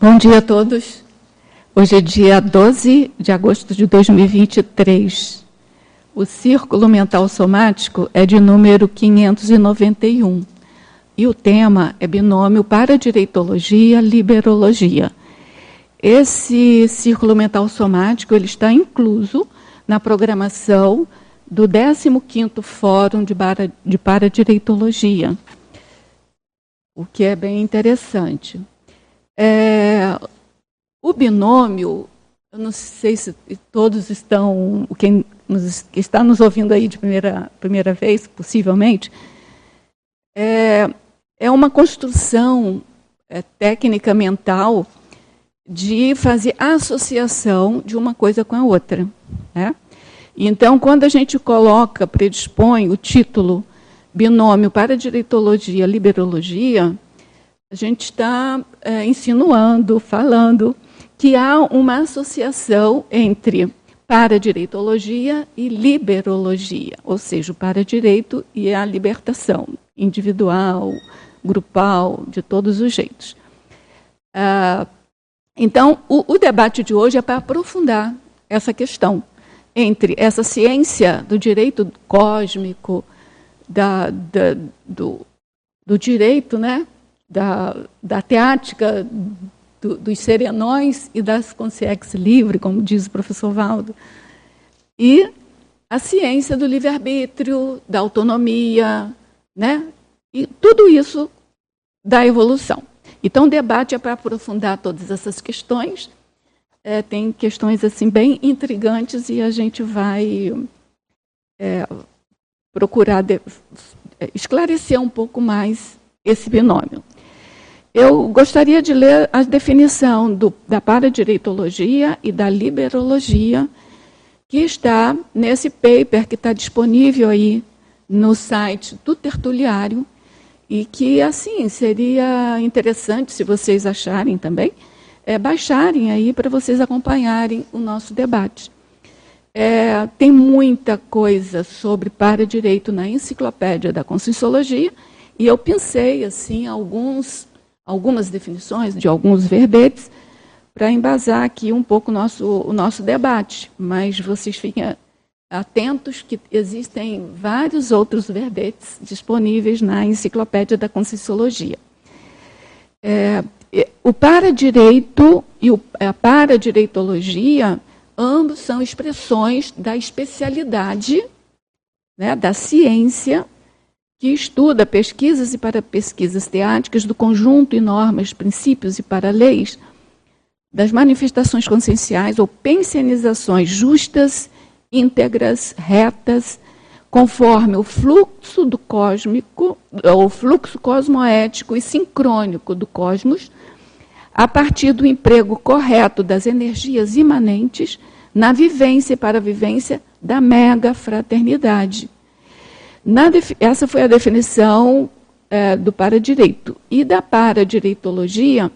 Bom dia a todos. Hoje é dia 12 de agosto de 2023. O círculo mental somático é de número 591. E o tema é binômio para direitologia, liberologia. Esse círculo mental somático ele está incluso na programação do 15º Fórum de, para, de Paradireitologia, o que é bem interessante. É, o binômio, eu não sei se todos estão, quem nos, está nos ouvindo aí de primeira, primeira vez, possivelmente, é, é uma construção é, técnica mental de fazer associação de uma coisa com a outra. Né? Então, quando a gente coloca, predispõe o título binômio para direitologia, liberologia, a gente está é, insinuando, falando que há uma associação entre paradireitologia e liberologia, ou seja, o paradireito e a libertação individual, grupal, de todos os jeitos. Ah, então, o, o debate de hoje é para aprofundar essa questão entre essa ciência do direito cósmico, da, da, do, do direito né, da, da teática do, dos serenões e das consciências livre, como diz o professor Valdo, e a ciência do livre-arbítrio, da autonomia, né? e tudo isso da evolução. Então, o debate é para aprofundar todas essas questões. É, tem questões assim bem intrigantes e a gente vai é, procurar de, é, esclarecer um pouco mais esse binômio. Eu gostaria de ler a definição do, da paradireitologia e da liberologia, que está nesse paper que está disponível aí no site do Tertuliário, e que, assim, seria interessante, se vocês acharem também, é, baixarem aí para vocês acompanharem o nosso debate. É, tem muita coisa sobre para-direito na enciclopédia da Conscienciologia, e eu pensei, assim, alguns algumas definições de alguns verbetes para embasar aqui um pouco o nosso, o nosso debate. Mas vocês fiquem atentos que existem vários outros verbetes disponíveis na Enciclopédia da Conscienciologia. É, o para-direito e o, a para-direitologia, ambos são expressões da especialidade né, da ciência que estuda pesquisas e para pesquisas teáticas do conjunto e normas, princípios e para leis das manifestações conscienciais ou pensionizações justas, íntegras, retas, conforme o fluxo do cósmico, ou fluxo cosmoético e sincrônico do cosmos, a partir do emprego correto das energias imanentes na vivência e para a vivência da mega fraternidade essa foi a definição é, do paradireito. E da paradireitologia,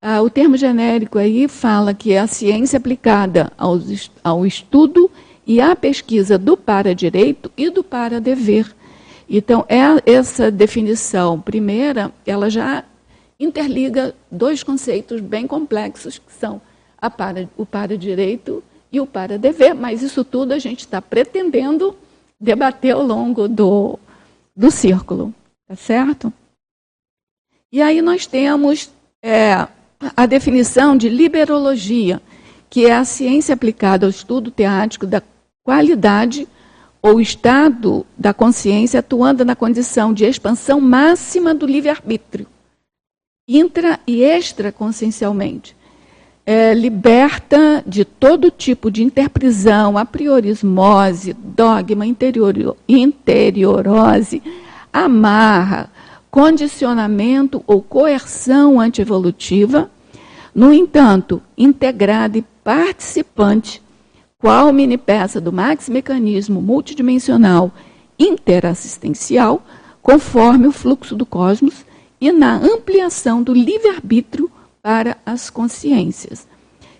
ah, o termo genérico aí fala que é a ciência aplicada aos, ao estudo e à pesquisa do paradireito e do paradever. Então, é essa definição primeira, ela já interliga dois conceitos bem complexos, que são para, o paradireito e o paradever, mas isso tudo a gente está pretendendo debater ao longo do, do círculo, tá certo? E aí nós temos é, a definição de liberologia, que é a ciência aplicada ao estudo teático da qualidade ou estado da consciência atuando na condição de expansão máxima do livre-arbítrio, intra e extraconsciencialmente, é, liberta de todo tipo de interprisão, apriorismose, dogma, interior, interiorose, amarra, condicionamento ou coerção antievolutiva, no entanto, integrada e participante, qual mini peça do max mecanismo multidimensional interassistencial, conforme o fluxo do cosmos e na ampliação do livre-arbítrio para as consciências.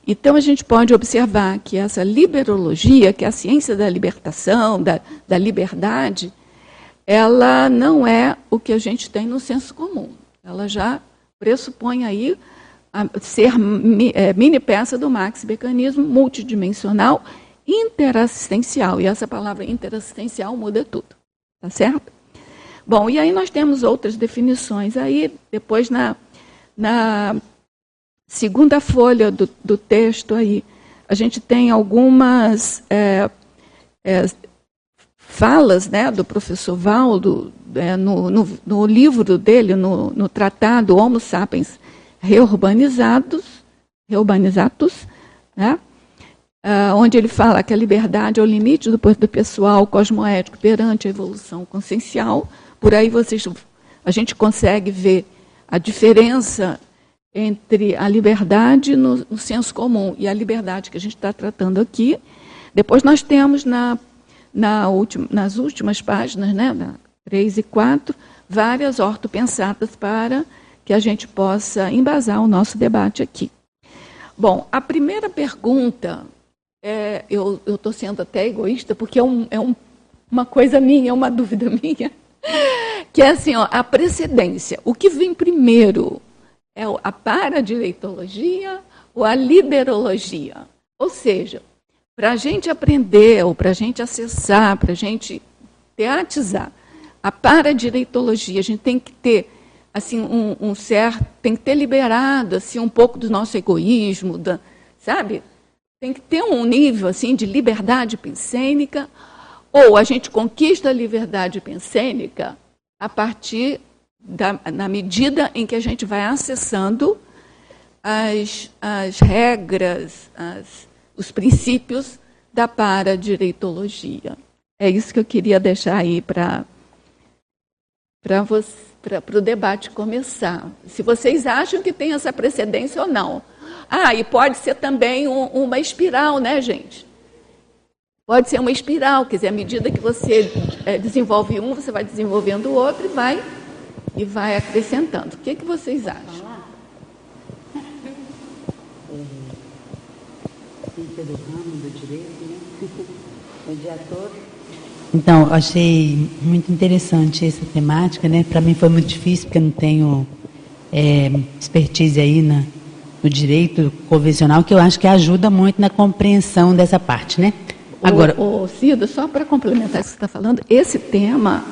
Então, a gente pode observar que essa liberologia, que é a ciência da libertação, da, da liberdade, ela não é o que a gente tem no senso comum. Ela já pressupõe aí ser é, mini peça do Max Mecanismo multidimensional interassistencial. E essa palavra interassistencial muda tudo. Tá certo? Bom, e aí nós temos outras definições. Aí, depois, na, na segunda folha do, do texto, aí, a gente tem algumas é, é, falas né, do professor Valdo é, no, no, no, livro dele, no, no tratado Homo Sapiens Reurbanizados, Reurbanizados né, uh, onde ele fala que a liberdade é o limite do poder pessoal cosmoético perante a evolução consciencial. Por aí vocês, a gente consegue ver a diferença entre a liberdade no, no senso comum e a liberdade que a gente está tratando aqui. Depois nós temos na, na última, nas últimas páginas, né, na 3 e 4, várias ortopensadas para que a gente possa embasar o nosso debate aqui. Bom, a primeira pergunta, é, eu estou sendo até egoísta, porque é, um, é um, uma coisa minha, é uma dúvida minha, que é assim, ó, a precedência. O que vem primeiro? É a paradireitologia ou a liberologia? Ou seja, para a gente aprender, ou para a gente acessar, para a gente teatizar a paradireitologia, a gente tem que ter assim um, um, certo, tem que ter liberado assim um pouco do nosso egoísmo, da, sabe? Tem que ter um nível assim de liberdade pensênica, ou a gente conquista a liberdade pensênica a partir da, na medida em que a gente vai acessando as, as regras, as, os princípios da paradireitologia. É isso que eu queria deixar aí para para o debate começar. Se vocês acham que tem essa precedência ou não. Ah, e pode ser também um, uma espiral, né, gente? Pode ser uma espiral, quer dizer, à medida que você é, desenvolve um, você vai desenvolvendo o outro e vai, e vai acrescentando. O que, que vocês acham? Ciência do ramo do direito, né? Mediador. Então, achei muito interessante essa temática, né? Para mim foi muito difícil, porque eu não tenho é, expertise aí na, no direito convencional, que eu acho que ajuda muito na compreensão dessa parte, né? Agora, o, o Cida, só para complementar o que você está falando, esse tema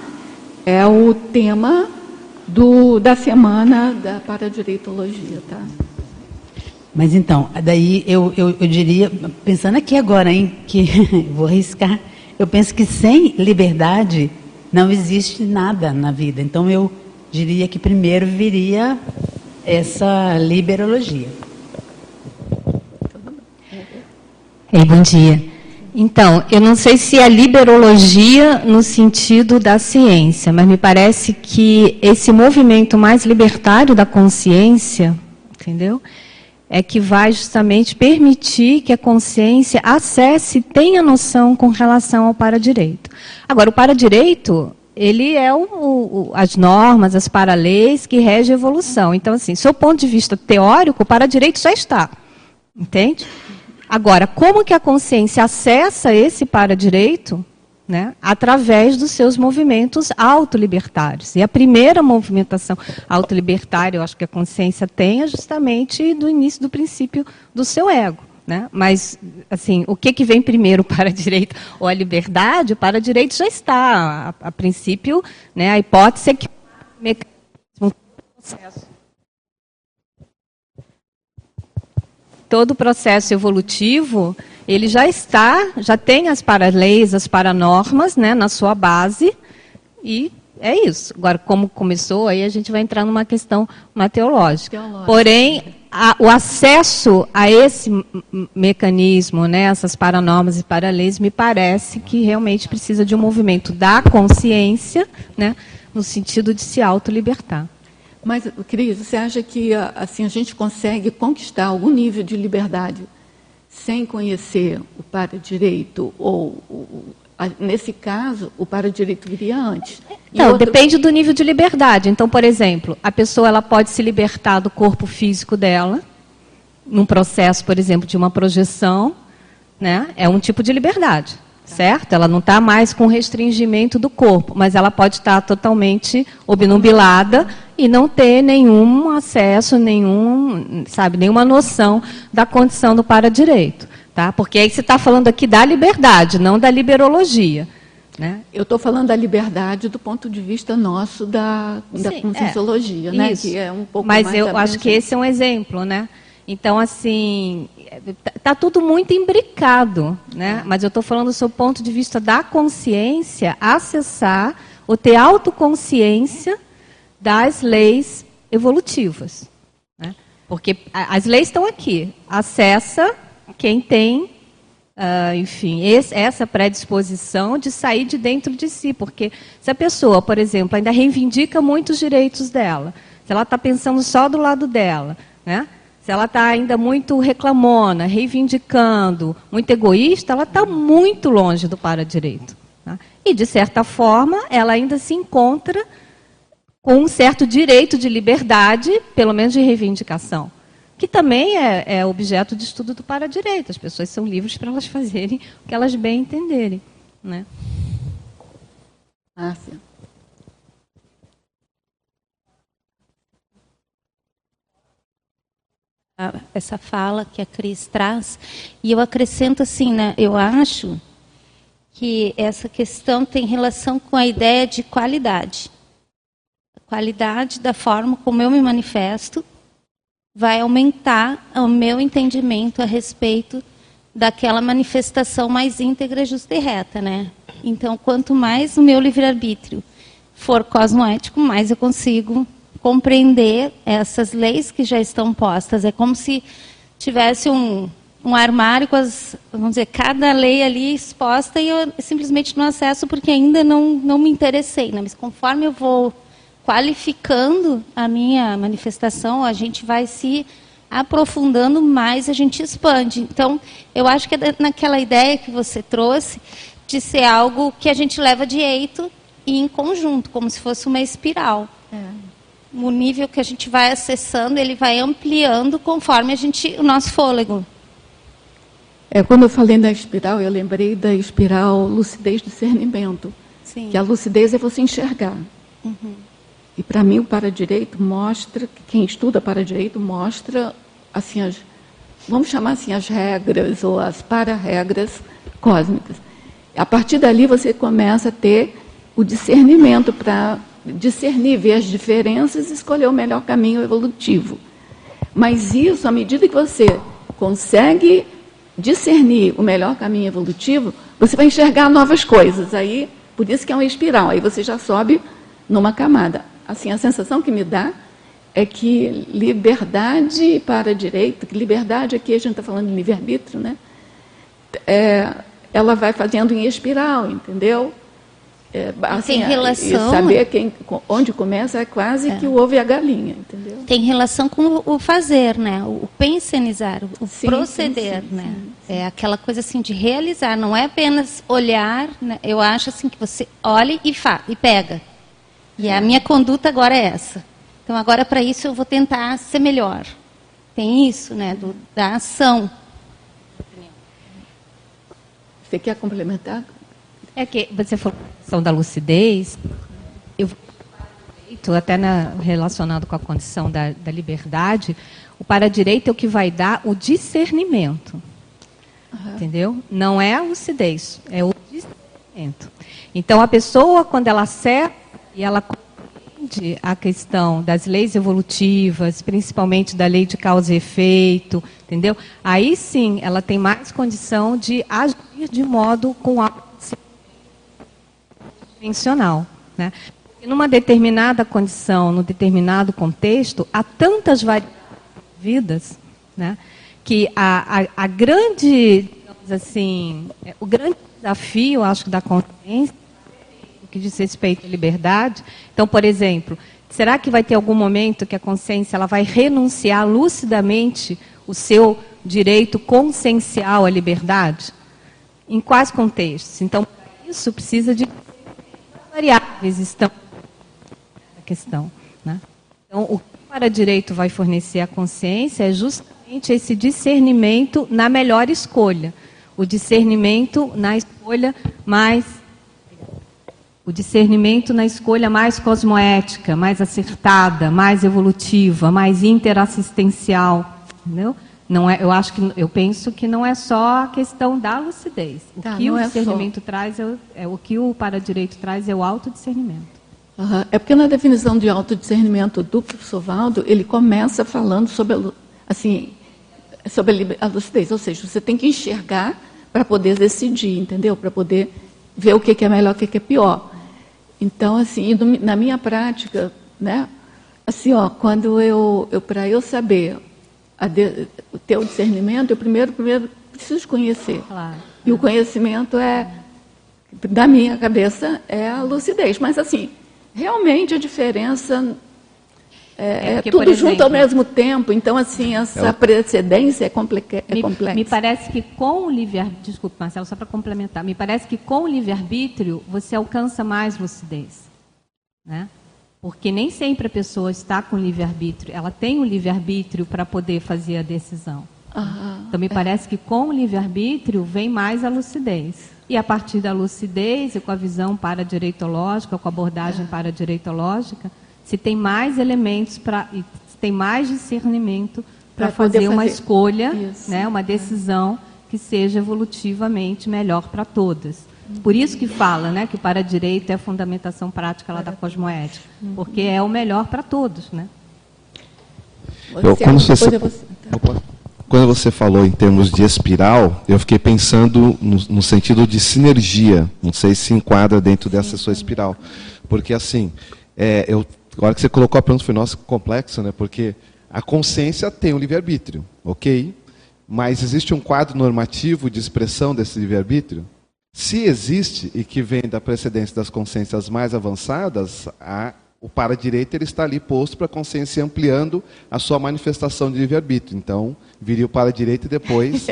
é o tema do, da semana da paradireitologia, tá? Mas então, daí eu, eu, eu diria, pensando aqui agora, hein, que vou arriscar, eu penso que sem liberdade não existe nada na vida. Então eu diria que primeiro viria essa liberologia. Ei, bom dia. Então, eu não sei se é liberologia no sentido da ciência, mas me parece que esse movimento mais libertário da consciência, entendeu? é que vai justamente permitir que a consciência acesse, tenha noção com relação ao para-direito. Agora, o para-direito, ele é o, o, as normas, as paraleis que regem a evolução. Então, assim, do ponto de vista teórico, o para-direito já está. Entende? Agora, como que a consciência acessa esse para-direito? né, através dos seus movimentos autolibertários. E a primeira movimentação autolibertária, eu acho que a consciência tem, é justamente do início do princípio do seu ego. Né? Mas, assim, o que, que vem primeiro para a direita ou a liberdade? Para a direita já está. A, a princípio, né, a hipótese é que o mecanismo processo todo o processo evolutivo ele já está, já tem as paraleis, as paranormas, né, na sua base, e é isso. Agora, como começou, aí a gente vai entrar numa questão mateológica. Teológica. Porém, a, o acesso a esse mecanismo, né, essas paranormas e paraleis, me parece que realmente precisa de um movimento da consciência, né, no sentido de se autolibertar. Mas, Cris, você acha que assim a gente consegue conquistar algum nível de liberdade sem conhecer o para-direito, ou, nesse caso, o para-direito viria antes. Não, outro... depende do nível de liberdade. Então, por exemplo, a pessoa ela pode se libertar do corpo físico dela, num processo, por exemplo, de uma projeção, né? é um tipo de liberdade. Certo? Ela não está mais com restringimento do corpo, mas ela pode estar totalmente obnubilada e não ter nenhum acesso, nenhum, sabe, nenhuma noção da condição do para-direito. Tá? Porque aí você está falando aqui da liberdade, não da liberologia. Né? Eu estou falando da liberdade do ponto de vista nosso da, da Sim, conscienciologia, é, né? Isso. que é um pouco Mas mais eu acho que esse é um exemplo, né? Então, assim, está tá tudo muito imbricado, né? Mas eu estou falando do seu ponto de vista da consciência, acessar ou ter autoconsciência das leis evolutivas. Né? Porque as leis estão aqui. Acessa quem tem, uh, enfim, esse, essa predisposição de sair de dentro de si. Porque se a pessoa, por exemplo, ainda reivindica muitos direitos dela, se ela está pensando só do lado dela, né? se ela está ainda muito reclamona, reivindicando, muito egoísta, ela está muito longe do para-direito. Tá? E, de certa forma, ela ainda se encontra com um certo direito de liberdade, pelo menos de reivindicação, que também é, é objeto de estudo do para-direito. As pessoas são livres para elas fazerem o que elas bem entenderem. Né? Márcia. essa fala que a Cris traz. E eu acrescento assim, né, eu acho que essa questão tem relação com a ideia de qualidade. Qualidade da forma como eu me manifesto vai aumentar o meu entendimento a respeito daquela manifestação mais íntegra, justa e reta, né? Então, quanto mais o meu livre-arbítrio for cosmoético, mais eu consigo compreender essas leis que já estão postas. É como se tivesse um, um armário com as, vamos dizer, cada lei ali exposta e eu simplesmente não acesso porque ainda não, não me interessei. Né? Mas conforme eu vou qualificando a minha manifestação, a gente vai se aprofundando mais, a gente expande. Então, eu acho que é naquela ideia que você trouxe de ser algo que a gente leva de eito e em conjunto, como se fosse uma espiral. É o nível que a gente vai acessando, ele vai ampliando conforme a gente, o nosso fôlego. É, quando eu falei da espiral, eu lembrei da espiral lucidez discernimento. Sim. Que a lucidez é você enxergar. Uhum. E para mim o para-direito mostra, quem estuda para-direito mostra, assim, as, vamos chamar assim, as regras ou as para-regras cósmicas. A partir dali você começa a ter o discernimento para discernir, ver as diferenças e escolher o melhor caminho evolutivo. Mas isso, à medida que você consegue discernir o melhor caminho evolutivo, você vai enxergar novas coisas. Aí, por isso que é uma espiral. Aí você já sobe numa camada. Assim, a sensação que me dá é que liberdade para direito, que liberdade aqui a gente está falando de livre-arbítrio, né? É, ela vai fazendo em espiral, entendeu? É, assim, tem relação. saber quem, onde começa é quase é. que o ovo e a galinha, entendeu? Tem relação com o fazer, né? O pensionizar, o sim, proceder, sim, sim, né? É aquela coisa assim de realizar, não é apenas olhar. Né? Eu acho assim que você olha e faz e pega. E a minha conduta agora é essa. Então agora para isso eu vou tentar ser melhor. Tem isso, né? Do, da ação. Você quer complementar? É que você falou questão da lucidez, eu até na, relacionado com a condição da, da liberdade, o para-direito é o que vai dar o discernimento. Uhum. Entendeu? Não é a lucidez, é o discernimento. Então, a pessoa, quando ela acerta e ela compreende a questão das leis evolutivas, principalmente da lei de causa e efeito, entendeu? Aí sim, ela tem mais condição de agir de modo com a convencional. Né? E numa determinada condição, num determinado contexto, há tantas vidas, né? que a, a, a grande, assim, o grande desafio, acho da consciência, que diz respeito à liberdade. Então, por exemplo, será que vai ter algum momento que a consciência ela vai renunciar lucidamente o seu direito consciencial à liberdade? Em quais contextos? Então, isso precisa de variáveis estão na questão. Né? Então, o que o para-direito vai fornecer à consciência é justamente esse discernimento na melhor escolha. O discernimento na escolha mais o discernimento na escolha mais cosmoética, mais acertada, mais evolutiva, mais interassistencial, entendeu? Não é, eu acho que eu penso que não é só a questão da lucidez. O tá, que o é discernimento só. traz é, é, o que o paradireito traz é o autodiscernimento. Uhum. É porque na definição de autodiscernimento do professor Valdo, ele começa falando sobre a, assim, sobre a lucidez, ou seja, você tem que enxergar para poder decidir, entendeu? Para poder ver o que é melhor, o que é pior. Então, assim, na minha prática, né? Assim, ó, quando eu, eu para eu saber de, ter o discernimento, eu primeiro, primeiro preciso conhecer. Claro. E o conhecimento é, da minha cabeça, é a lucidez. Mas, assim, realmente a diferença é, é, é tudo exemplo, junto ao mesmo tempo. Então, assim, essa precedência é, complexa, é me, complexa. Me parece que com o livre-arbítrio, desculpe, Marcelo, só para complementar, me parece que com o livre-arbítrio você alcança mais lucidez. Né? Porque nem sempre a pessoa está com livre-arbítrio, ela tem o livre-arbítrio para poder fazer a decisão. Uhum, então, me é. parece que com o livre-arbítrio vem mais a lucidez. E a partir da lucidez e com a visão para-direitológica, com a abordagem é. para-direitológica, se tem mais elementos para. tem mais discernimento para fazer, fazer, uma escolha, né, uma decisão que seja evolutivamente melhor para todas. Por isso que fala né, que para direito é a fundamentação prática lá da cosmoética, porque é o melhor para todos. Né? Eu, quando, você, quando você falou em termos de espiral, eu fiquei pensando no, no sentido de sinergia. Não sei se enquadra dentro dessa sua espiral. Porque, assim, é, eu, agora que você colocou a pergunta, foi nossa, complexo, né? porque a consciência tem o um livre-arbítrio, ok? Mas existe um quadro normativo de expressão desse livre-arbítrio? Se existe e que vem da precedência das consciências mais avançadas, a, o para-direito ele está ali posto para a consciência ampliando a sua manifestação de livre-arbítrio. Então, viria o para-direito e depois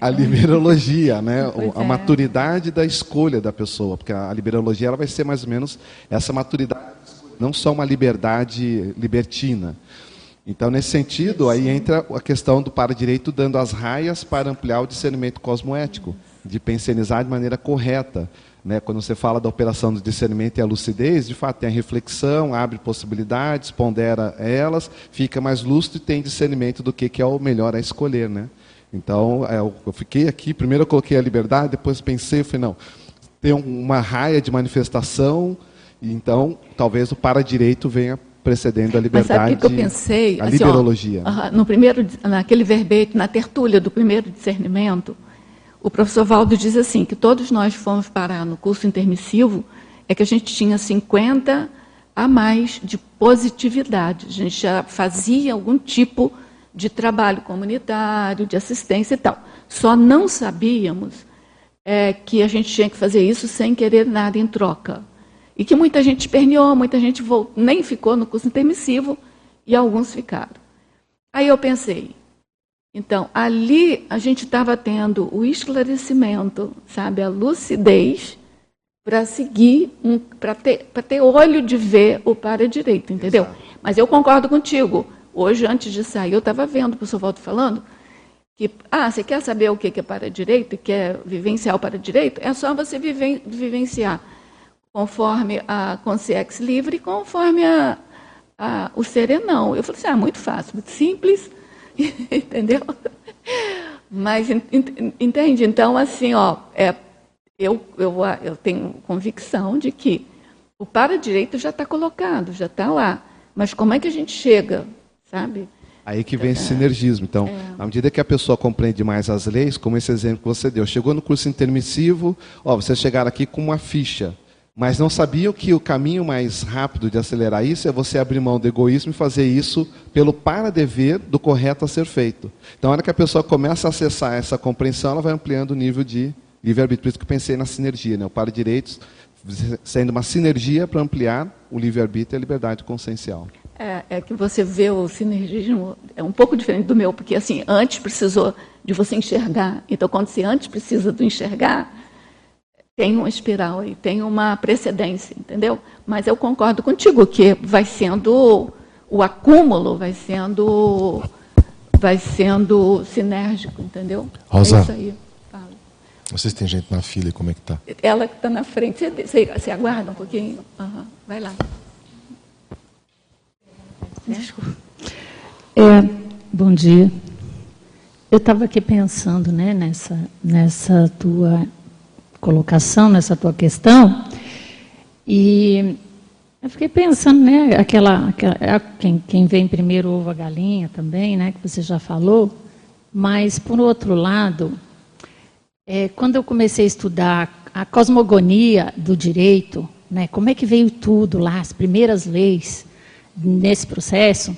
a liberologia, né? a é. maturidade da escolha da pessoa, porque a liberologia ela vai ser mais ou menos essa maturidade, não só uma liberdade libertina. Então, nesse sentido, aí entra a questão do para-direito dando as raias para ampliar o discernimento cosmoético de pensionizar de maneira correta. Né? Quando você fala da operação do discernimento e a lucidez, de fato tem a reflexão, abre possibilidades, pondera elas, fica mais lúcido e tem discernimento do que, que é o melhor a escolher. Né? Então, é, eu fiquei aqui, primeiro eu coloquei a liberdade, depois pensei, falei, não, tem uma raia de manifestação, então talvez o para-direito venha precedendo a liberdade. Mas sabe o que eu pensei? A assim, liberologia. Ó, né? no primeiro, naquele verbete, na tertúlia do primeiro discernimento, o professor Valdo diz assim, que todos nós fomos parar no curso intermissivo, é que a gente tinha 50 a mais de positividade. A gente já fazia algum tipo de trabalho comunitário, de assistência e tal. Só não sabíamos é, que a gente tinha que fazer isso sem querer nada em troca. E que muita gente esperneou, muita gente voltou, nem ficou no curso intermissivo e alguns ficaram. Aí eu pensei, então, ali a gente estava tendo o esclarecimento, sabe, a lucidez para seguir, um, para ter, ter olho de ver o para-direito, entendeu? Exato. Mas eu concordo contigo. Hoje, antes de sair, eu estava vendo o professor Walter falando que, ah, você quer saber o que é para-direito e quer vivenciar o para-direito? É só você viven, vivenciar conforme a consciência livre, conforme a, a, o serenão. Eu falei assim, ah, muito fácil, muito simples, Entendeu? Mas, entende? Então, assim, ó, é, eu, eu, eu tenho convicção de que o para-direito já está colocado, já está lá. Mas como é que a gente chega, sabe? Aí que vem esse sinergismo. Então, é. à medida que a pessoa compreende mais as leis, como esse exemplo que você deu, chegou no curso intermissivo, ó, vocês chegaram aqui com uma ficha. Mas não sabiam que o caminho mais rápido de acelerar isso é você abrir mão do egoísmo e fazer isso pelo para-dever do correto a ser feito. Então, na hora que a pessoa começa a acessar essa compreensão, ela vai ampliando o nível de livre-arbítrio. Por isso que eu pensei na sinergia, né? o para-direitos sendo uma sinergia para ampliar o livre-arbítrio e a liberdade consciencial. É, é, que você vê o sinergismo, é um pouco diferente do meu, porque assim, antes precisou de você enxergar. Então, quando você antes precisa do enxergar, tem uma espiral aí, tem uma precedência, entendeu? Mas eu concordo contigo que vai sendo o acúmulo, vai sendo vai sendo sinérgico, entendeu? Rosa. É isso aí. Fala. Vocês têm gente na fila e como é que está? Ela que está na frente. Você, você, você, aguarda um pouquinho? Uhum. Vai lá. Desculpa. É, bom dia. Eu estava aqui pensando né, nessa, nessa tua colocação, nessa tua questão, e eu fiquei pensando, né, aquela, aquela quem, quem vem primeiro ovo a galinha também, né, que você já falou, mas por outro lado, é, quando eu comecei a estudar a cosmogonia do direito, né, como é que veio tudo lá, as primeiras leis nesse processo,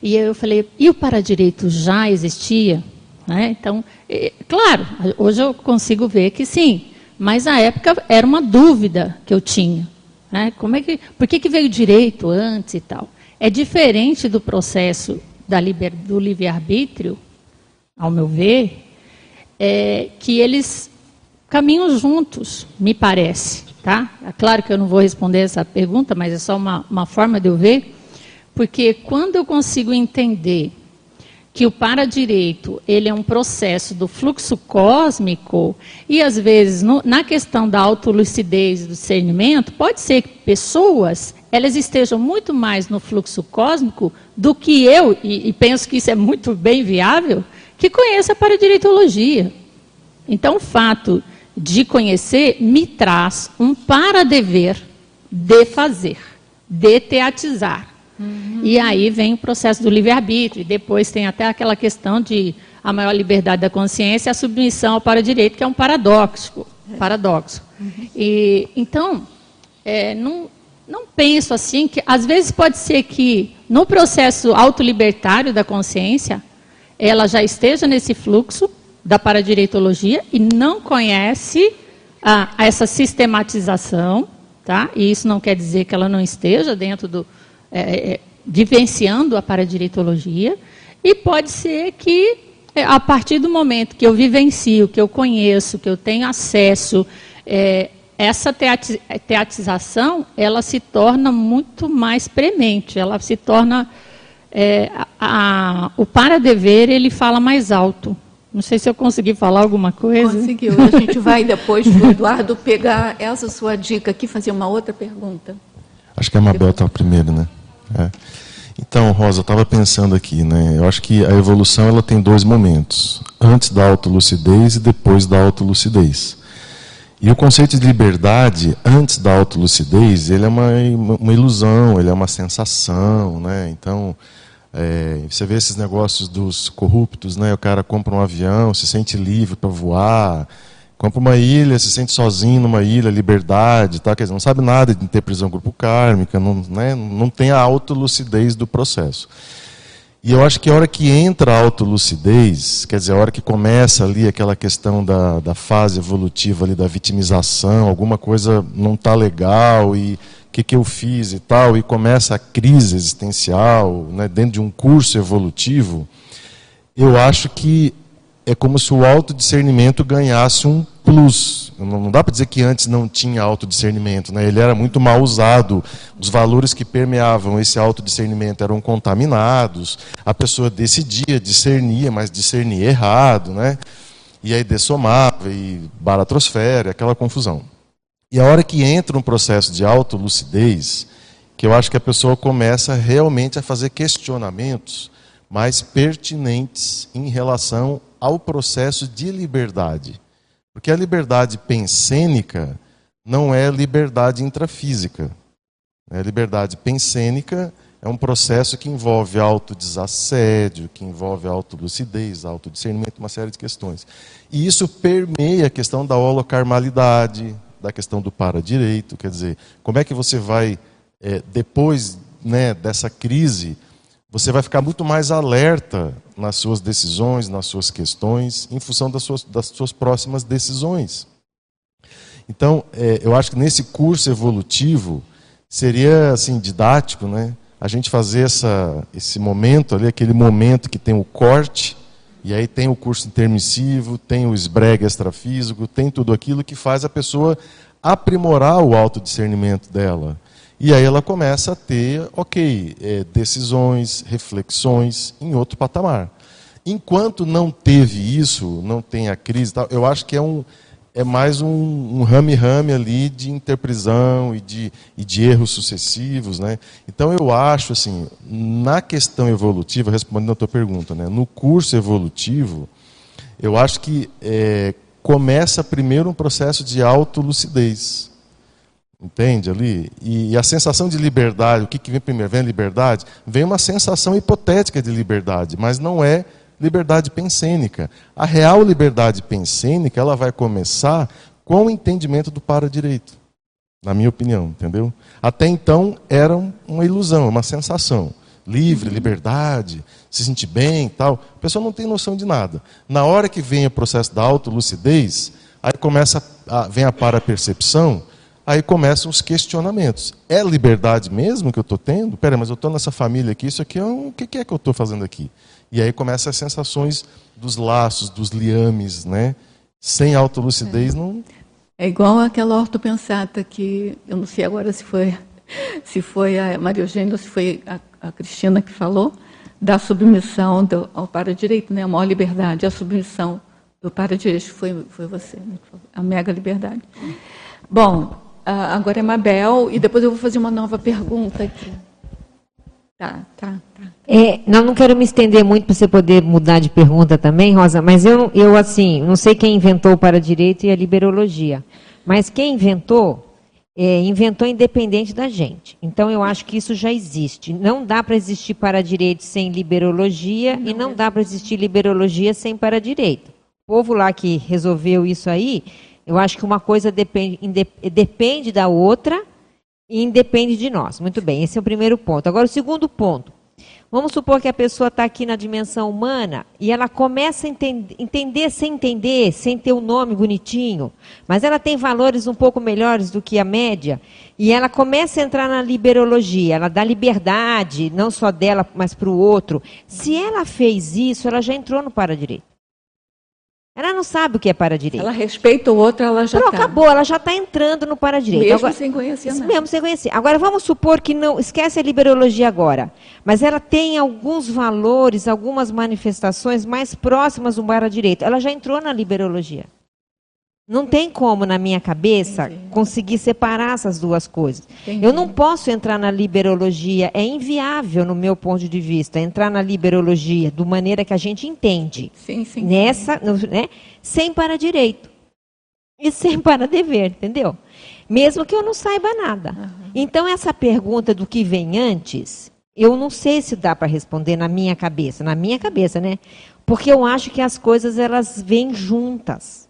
e eu falei, e o paradireito já existia? Né? Então, é, claro, hoje eu consigo ver que sim, mas na época era uma dúvida que eu tinha. Né? Como é que, por que, que veio direito antes e tal? É diferente do processo da liber, do livre-arbítrio, ao meu ver, é, que eles caminham juntos, me parece. Tá? É claro que eu não vou responder essa pergunta, mas é só uma, uma forma de eu ver. Porque quando eu consigo entender que o para-direito ele é um processo do fluxo cósmico e às vezes no, na questão da autolucidez do discernimento pode ser que pessoas elas estejam muito mais no fluxo cósmico do que eu e, e penso que isso é muito bem viável que conheça a para-direitologia. Então o fato de conhecer me traz um para-dever de fazer, de teatizar. Uhum. E aí vem o processo do livre-arbítrio, e depois tem até aquela questão de a maior liberdade da consciência e a submissão ao para-direito, que é um paradoxo. Paradoxo. Uhum. E, então, é, não, não penso assim, que às vezes pode ser que no processo autolibertário da consciência, ela já esteja nesse fluxo da paradireitologia e não conhece a essa sistematização, tá? e isso não quer dizer que ela não esteja dentro do, é, é, vivenciando a paradireitologia, e pode ser que, é, a partir do momento que eu vivencio, que eu conheço, que eu tenho acesso, é, essa teatização, ela se torna muito mais premente, ela se torna... É, a, a, o para-dever, ele fala mais alto. Não sei se eu consegui falar alguma coisa. Conseguiu. A gente vai depois do Eduardo pegar essa sua dica aqui, fazer uma outra pergunta. Acho que a Mabel está primeiro, né? É. Então, Rosa, eu estava pensando aqui, né? Eu acho que a evolução ela tem dois momentos: antes da autolucidez e depois da autolucidez. E o conceito de liberdade, antes da autolucidez, ele é uma, uma ilusão, ele é uma sensação, né? Então, é, você vê esses negócios dos corruptos, né? O cara compra um avião, se sente livre para voar, Compra uma ilha, se sente sozinho numa ilha, liberdade, tá? Quer dizer, não sabe nada de ter prisão grupo kármica, não, né? não tem a autolucidez do processo. E eu acho que a hora que entra a autolucidez, quer dizer, a hora que começa ali aquela questão da, da fase evolutiva ali da vitimização, alguma coisa não está legal e o que, que eu fiz e tal, e começa a crise existencial né, dentro de um curso evolutivo, eu acho que é como se o autodiscernimento ganhasse um plus. Não dá para dizer que antes não tinha autodiscernimento, né? ele era muito mal usado, os valores que permeavam esse autodiscernimento eram contaminados, a pessoa decidia, discernia, mas discernia errado, né? e aí dessomava, e baratrosfera, aquela confusão. E a hora que entra um processo de autolucidez, que eu acho que a pessoa começa realmente a fazer questionamentos mais pertinentes em relação ao processo de liberdade. Porque a liberdade pensênica não é liberdade intrafísica. A liberdade pensênica é um processo que envolve autodesassédio, que envolve autolucidez, autodiscernimento, uma série de questões. E isso permeia a questão da holocarmalidade, da questão do para-direito. Quer dizer, como é que você vai, é, depois né, dessa crise, você vai ficar muito mais alerta nas suas decisões, nas suas questões, em função das suas, das suas próximas decisões. Então, é, eu acho que nesse curso evolutivo seria assim didático, né? A gente fazer essa, esse momento ali, aquele momento que tem o corte, e aí tem o curso intermissivo, tem o esbrega extrafísico, tem tudo aquilo que faz a pessoa aprimorar o autodiscernimento dela. E aí ela começa a ter, ok, é, decisões, reflexões em outro patamar. Enquanto não teve isso, não tem a crise, tal, eu acho que é um, é mais um rame-rame um ali de interprisão e de, e de erros sucessivos. Né? Então, eu acho, assim, na questão evolutiva, respondendo a tua pergunta, né, no curso evolutivo, eu acho que é, começa primeiro um processo de autolucidez. Entende ali? E, e, a sensação de liberdade, o que, que vem primeiro? Vem a liberdade? Vem uma sensação hipotética de liberdade, mas não é liberdade pensênica. A real liberdade pensênica, ela vai começar com o entendimento do para-direito, na minha opinião, entendeu? Até então era uma ilusão, uma sensação. Livre, liberdade, se sentir bem tal. A pessoa não tem noção de nada. Na hora que vem o processo da autolucidez, aí começa a, vem a para-percepção, aí começam os questionamentos. É liberdade mesmo que eu estou tendo? Pera, mas eu estou nessa família aqui, isso aqui é um, o que é que eu estou fazendo aqui? E aí começam as sensações dos laços, dos liames, né? Sem autolucidez é. não. É igual aquela ortopensata que eu não sei agora se foi se foi a Maria Eugênia ou se foi a, a Cristina que falou da submissão do, ao para-direito, né? A maior liberdade, a submissão do para-direito foi foi você, né? a mega liberdade. Bom, agora é Mabel e depois eu vou fazer uma nova pergunta aqui. Tá, tá, tá. É, não, não quero me estender muito para você poder mudar de pergunta também, Rosa, mas eu, eu assim, não sei quem inventou o para-direito e a liberologia, mas quem inventou, é, inventou independente da gente. Então, eu acho que isso já existe. Não dá para existir para-direito sem liberologia não e não é. dá para existir liberologia sem para-direito. O povo lá que resolveu isso aí, eu acho que uma coisa depende, depende da outra e independe de nós. Muito bem, esse é o primeiro ponto. Agora, o segundo ponto. Vamos supor que a pessoa está aqui na dimensão humana e ela começa a entender, entender sem entender, sem ter um nome bonitinho, mas ela tem valores um pouco melhores do que a média, e ela começa a entrar na liberologia, ela dá liberdade, não só dela, mas para o outro. Se ela fez isso, ela já entrou no para-direito. Ela não sabe o que é para-direito. Ela respeita o outro, ela já está. acabou, ela já está entrando no para-direito. Mesmo agora, sem conhecer nada. Mesmo sem conhecer. Agora, vamos supor que não, esquece a liberologia agora, mas ela tem alguns valores, algumas manifestações mais próximas do para-direito. Ela já entrou na liberologia. Não tem como, na minha cabeça, Entendi. conseguir separar essas duas coisas. Entendi. Eu não posso entrar na liberologia, é inviável, no meu ponto de vista, entrar na liberologia do maneira que a gente entende. Sim, sim. Nessa, né, sem para direito. E sem para dever, entendeu? Mesmo que eu não saiba nada. Uhum. Então, essa pergunta do que vem antes, eu não sei se dá para responder na minha cabeça. Na minha cabeça, né? Porque eu acho que as coisas, elas vêm juntas.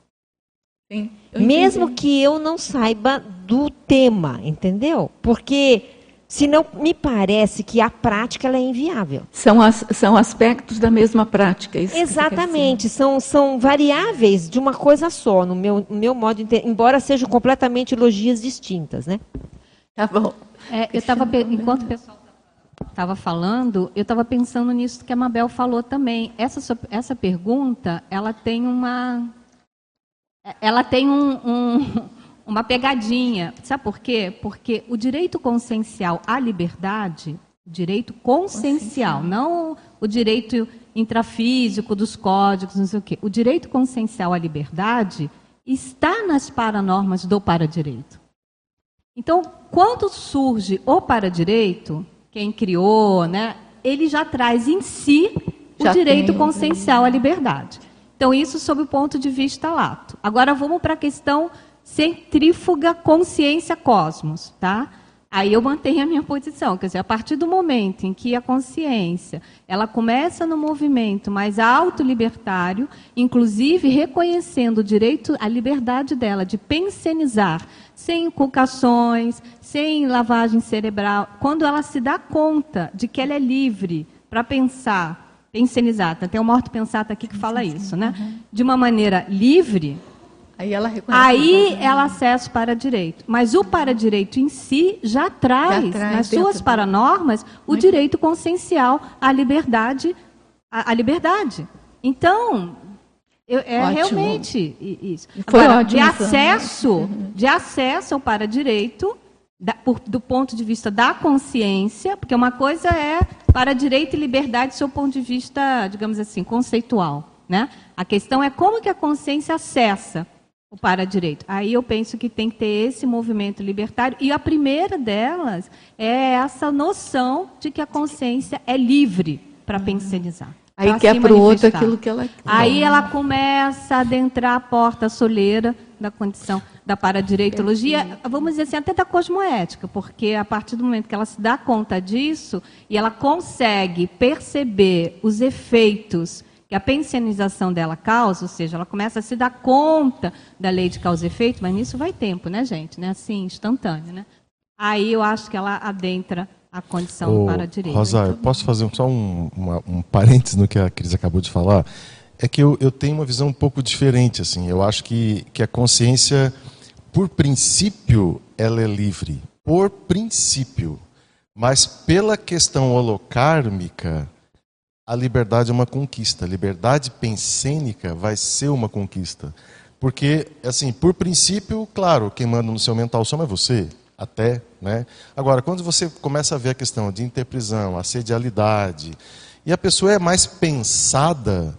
Sim, Mesmo que eu não saiba do tema, entendeu? Porque senão me parece que a prática é inviável. São, as, são aspectos da mesma prática. Isso Exatamente, são, são variáveis de uma coisa só, no meu, no meu modo de entender, embora sejam completamente logias distintas, né? Tá bom. É, eu estava, enquanto o pessoal estava falando, eu estava pensando nisso que a Mabel falou também. Essa, essa pergunta, ela tem uma ela tem um, um, uma pegadinha. Sabe por quê? Porque o direito consciencial à liberdade, direito consciencial, não o direito intrafísico dos códigos, não sei o quê. O direito consciencial à liberdade está nas paranormas do para-direito. Então, quando surge o para-direito, quem criou, né, ele já traz em si o já direito tem. consciencial à liberdade. Então, isso sob o ponto de vista lato. Agora, vamos para a questão centrífuga consciência-cosmos, tá? Aí eu mantenho a minha posição, quer dizer, a partir do momento em que a consciência ela começa no movimento mais autolibertário, inclusive reconhecendo o direito, a liberdade dela de pensionizar, sem inculcações, sem lavagem cerebral, quando ela se dá conta de que ela é livre para pensar pensionizata. Tem uma ortopensata aqui que fala isso, né? De uma maneira livre, Aí ela reconhece. Aí ela acessa para direito. Mas o para direito em si já traz, já traz nas suas paranormas, o direito consciencial à liberdade, à, à liberdade. Então, eu, é ótimo. realmente isso. Foi Agora, ótimo. De acesso, de acesso ao para direito, da, por, do ponto de vista da consciência, porque uma coisa é para direito e liberdade seu ponto de vista, digamos assim, conceitual. Né? A questão é como que a consciência acessa o para-direito. Aí eu penso que tem que ter esse movimento libertário, e a primeira delas é essa noção de que a consciência é livre para pensionizar. Aí quer para o outro aquilo que ela quer. Aí ela começa a adentrar a porta soleira da condição da paradireitologia, vamos dizer assim, até da cosmoética, porque a partir do momento que ela se dá conta disso e ela consegue perceber os efeitos que a pensionização dela causa, ou seja, ela começa a se dar conta da lei de causa e efeito, mas nisso vai tempo, né, gente? Né? Assim, instantâneo, né? Aí eu acho que ela adentra a condição para a direita. Rosa, eu posso fazer só um, uma, um parênteses no que a Cris acabou de falar? É que eu, eu tenho uma visão um pouco diferente. assim. Eu acho que, que a consciência, por princípio, ela é livre. Por princípio. Mas pela questão holocármica, a liberdade é uma conquista. A liberdade pensênica vai ser uma conquista. Porque, assim, por princípio, claro, quem manda no seu mental só é você até, né? Agora, quando você começa a ver a questão de interprisão, assedialidade, e a pessoa é mais pensada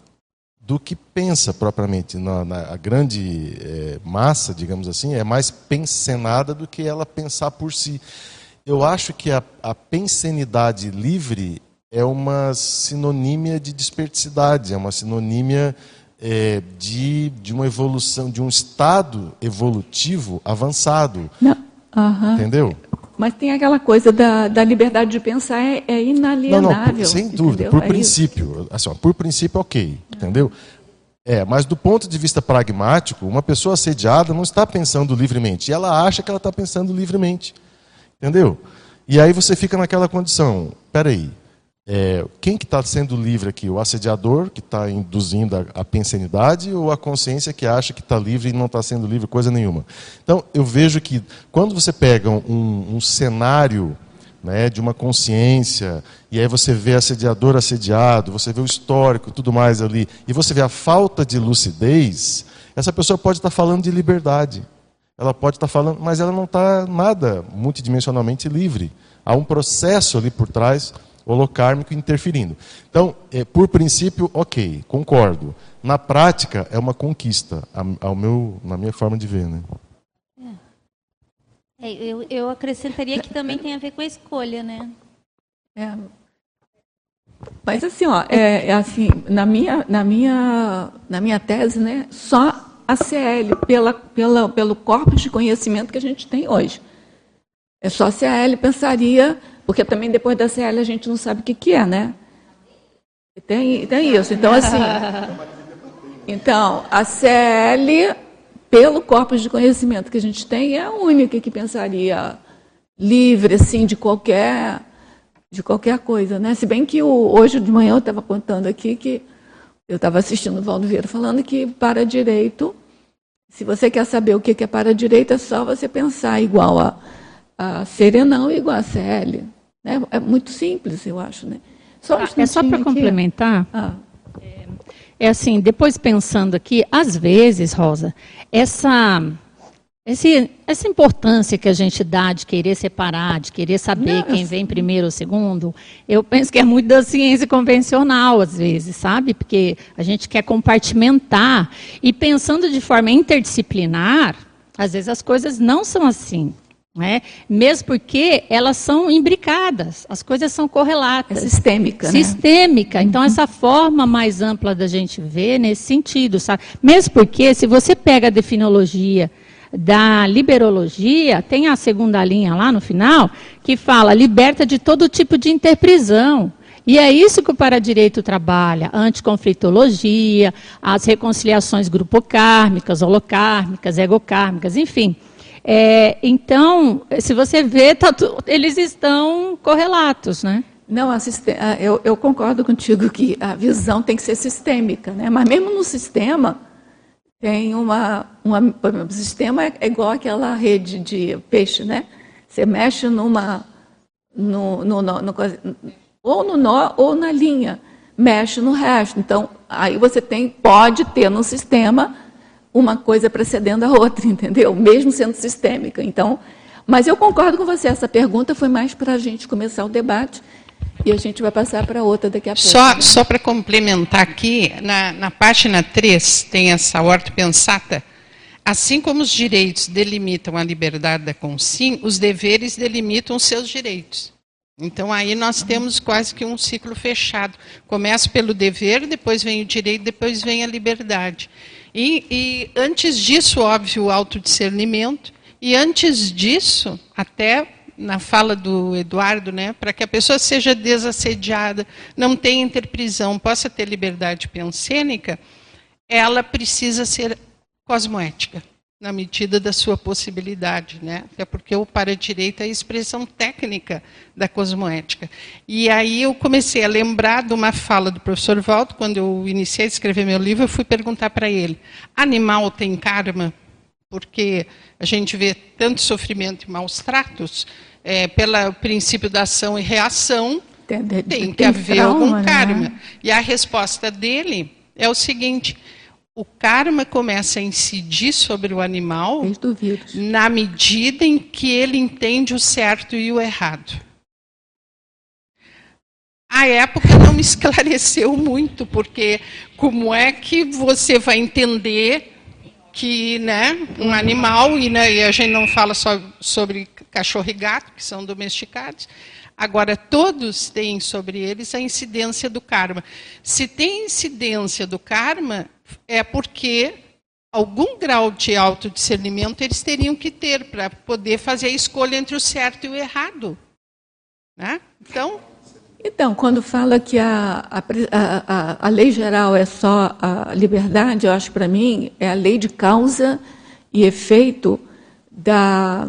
do que pensa propriamente, na, na a grande é, massa, digamos assim, é mais pensenada do que ela pensar por si. Eu acho que a, a pensenidade livre é uma sinonímia de desperticidade, é uma sinonímia é, de, de uma evolução, de um estado evolutivo avançado. Não. Uhum. Entendeu? Mas tem aquela coisa da, da liberdade de pensar é, é inalienável. Não, não, por, sem dúvida, entendeu? por é princípio. Assim, ó, por princípio, ok. Entendeu? É, mas do ponto de vista pragmático, uma pessoa assediada não está pensando livremente. E ela acha que ela está pensando livremente. Entendeu? E aí você fica naquela condição. Peraí, é, quem que está sendo livre aqui? O assediador, que está induzindo a, a pensenidade, ou a consciência que acha que está livre e não está sendo livre coisa nenhuma? Então, eu vejo que quando você pega um, um cenário né, de uma consciência, e aí você vê assediador assediado, você vê o histórico tudo mais ali, e você vê a falta de lucidez, essa pessoa pode estar tá falando de liberdade. Ela pode estar tá falando, mas ela não está nada multidimensionalmente livre. Há um processo ali por trás holocármico interferindo. Então, é, por princípio, ok, concordo. Na prática, é uma conquista, ao meu, na minha forma de ver. Né? É. Eu, eu acrescentaria que também tem a ver com a escolha, né? É. Mas assim, ó, é, é, assim, na minha, na minha, na minha tese, né, só a CL, pela, pela, pelo corpo de conhecimento que a gente tem hoje. É só a CL pensaria porque também depois da CL a gente não sabe o que, que é, né? Tem, tem isso. Então, assim. Então, a CL, pelo corpo de conhecimento que a gente tem, é a única que pensaria livre, assim, de qualquer, de qualquer coisa, né? Se bem que o, hoje de manhã eu estava contando aqui que eu estava assistindo o Valdo Vieira falando que para direito, se você quer saber o que é para direito, é só você pensar igual a, a Serenão e igual a CL. Né? É muito simples, eu acho. Né? Só um é só para complementar. Ah. É, é assim, depois pensando aqui, às vezes, Rosa, essa esse, essa importância que a gente dá de querer separar, de querer saber Não, quem vem primeiro ou segundo, eu penso que é muito da ciência convencional, às vezes, sabe? Porque a gente quer compartimentar. E pensando de forma interdisciplinar, às vezes as coisas não são assim. É? Mesmo porque elas são imbricadas, as coisas são correlatas. É sistêmica, né? Sistêmica. Então, uhum. essa forma mais ampla da gente ver nesse sentido, sabe? Mesmo porque, se você pega a definologia da liberologia, tem a segunda linha lá no final, que fala liberta de todo tipo de interprisão. E é isso que o paradireito trabalha: anticonflitologia, as reconciliações grupocármicas, holocármicas, egocármicas, enfim. É, então, se você vê, tá eles estão correlatos, né? Não, eu, eu, concordo contigo que a visão tem que ser sistêmica, né? Mas mesmo no sistema tem uma, uma o sistema é igual aquela rede de peixe, né? Você mexe numa, no, no, no, no ou no nó ou na linha, mexe no resto. Então, aí você tem, pode ter no sistema uma coisa precedendo a outra, entendeu? Mesmo sendo sistêmica. Então, mas eu concordo com você, essa pergunta foi mais para a gente começar o debate e a gente vai passar para outra daqui a pouco. Só, só para complementar aqui, na, na página 3 tem essa ortopensata, assim como os direitos delimitam a liberdade da consim, os deveres delimitam os seus direitos. Então aí nós temos quase que um ciclo fechado. Começa pelo dever, depois vem o direito, depois vem a liberdade. E, e antes disso, óbvio, o autodiscernimento. E antes disso, até na fala do Eduardo, né, para que a pessoa seja desassediada, não tenha interprisão, possa ter liberdade pensênica, ela precisa ser cosmoética na medida da sua possibilidade, né? Até porque o para-direito é a expressão técnica da cosmoética. E aí eu comecei a lembrar de uma fala do professor Waldo, quando eu iniciei a escrever meu livro, eu fui perguntar para ele: animal tem karma? Porque a gente vê tanto sofrimento e maus tratos, é, pelo princípio da ação e reação, tem, tem que haver trauma, algum né? karma. Né? E a resposta dele é o seguinte: o karma começa a incidir sobre o animal na medida em que ele entende o certo e o errado. A época não me esclareceu muito, porque como é que você vai entender que né, um animal, e, né, e a gente não fala só sobre cachorro e gato, que são domesticados, Agora, todos têm sobre eles a incidência do karma. Se tem incidência do karma, é porque algum grau de autodiscernimento eles teriam que ter para poder fazer a escolha entre o certo e o errado. Né? Então. Então, quando fala que a, a, a, a lei geral é só a liberdade, eu acho para mim é a lei de causa e efeito da,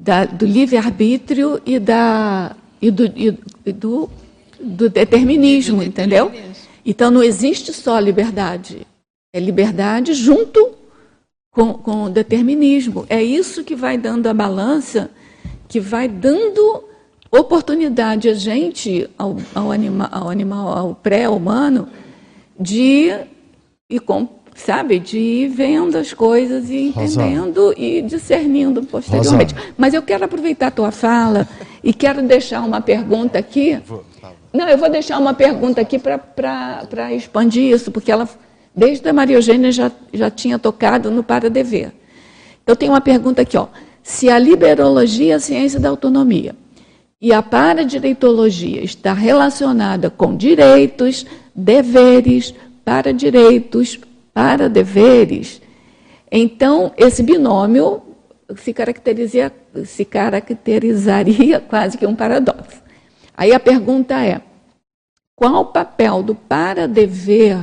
da, do livre-arbítrio e, da, e, do, e do, do determinismo, entendeu? Então não existe só liberdade. É liberdade junto com, com o determinismo. É isso que vai dando a balança, que vai dando oportunidade a gente, ao, ao, anima, ao animal, ao pré-humano, de ir com, sabe, de ir vendo as coisas e entendendo Rosa. e discernindo posteriormente. Rosa. Mas eu quero aproveitar a tua fala e quero deixar uma pergunta aqui. Não, eu vou deixar uma pergunta aqui para expandir isso, porque ela, desde a Maria Eugênia, já, já tinha tocado no para-dever. Eu tenho uma pergunta aqui, ó. Se a liberologia é a ciência da autonomia e a paradireitologia está relacionada com direitos, deveres, para direitos, para deveres, então esse binômio se, se caracterizaria quase que um paradoxo. Aí a pergunta é: qual o papel do para-dever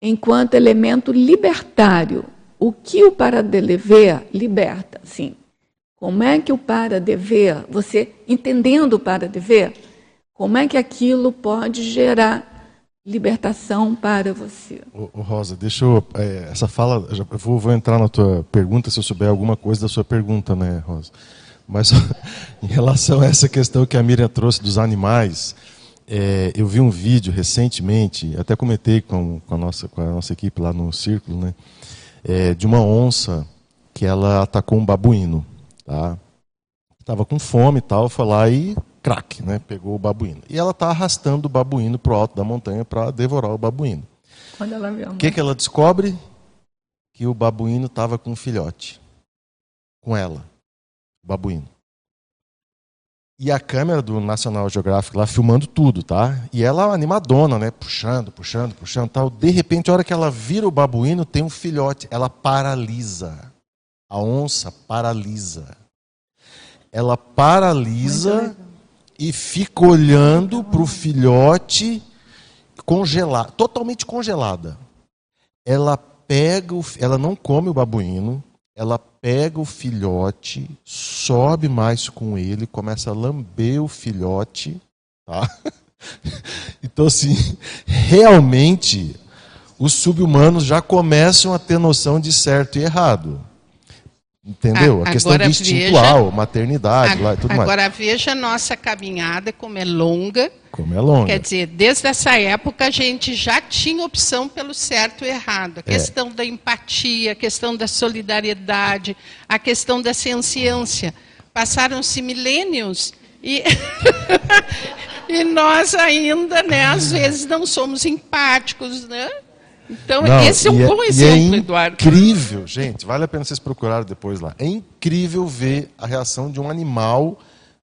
enquanto elemento libertário? O que o para-dever liberta? Sim. Como é que o para-dever, você entendendo o para-dever, como é que aquilo pode gerar libertação para você? Ô, Rosa, deixa eu. É, essa fala, eu vou, vou entrar na tua pergunta se eu souber alguma coisa da sua pergunta, né, Rosa? Mas em relação a essa questão que a Miriam trouxe dos animais, é, eu vi um vídeo recentemente, até comentei com, com, a, nossa, com a nossa equipe lá no círculo, né, é, de uma onça que ela atacou um babuíno. Tá? Estava com fome e tal, foi lá e crack, né, pegou o babuíno. E ela está arrastando o babuíno para o alto da montanha para devorar o babuíno. O que, que ela descobre? Que o babuíno estava com um filhote. Com ela babuíno. E a câmera do National Geographic lá filmando tudo, tá? E ela animadona, né? Puxando, puxando, puxando, tal. De repente, a hora que ela vira o babuíno, tem um filhote. Ela paralisa. A onça paralisa. Ela paralisa e fica olhando para o filhote congelado, totalmente congelada. Ela pega, o, ela não come o babuíno, ela pega o filhote, sobe mais com ele, começa a lamber o filhote, tá? Então, assim, realmente, os subhumanos já começam a ter noção de certo e errado. Entendeu? A, a questão do instintual, veja, maternidade a, lá e tudo agora mais. Agora veja a nossa caminhada, como é longa. Como é longa. Quer dizer, desde essa época a gente já tinha opção pelo certo e errado. A é. questão da empatia, a questão da solidariedade, a questão da ciência. Passaram-se milênios e, e nós ainda, né, às vezes, não somos empáticos, né? Então, Não, esse é um bom é, exemplo, é Eduardo. incrível, gente, vale a pena vocês procurarem depois lá. É incrível ver a reação de um animal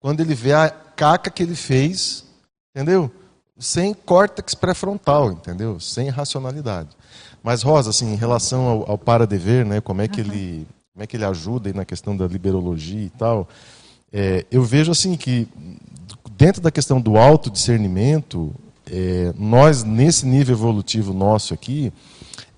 quando ele vê a caca que ele fez, entendeu? Sem córtex pré-frontal, entendeu? Sem racionalidade. Mas, Rosa, assim, em relação ao, ao para-dever, né, como, é que uhum. ele, como é que ele ajuda aí na questão da liberologia e tal, é, eu vejo assim que, dentro da questão do autodiscernimento, é, nós, nesse nível evolutivo nosso aqui,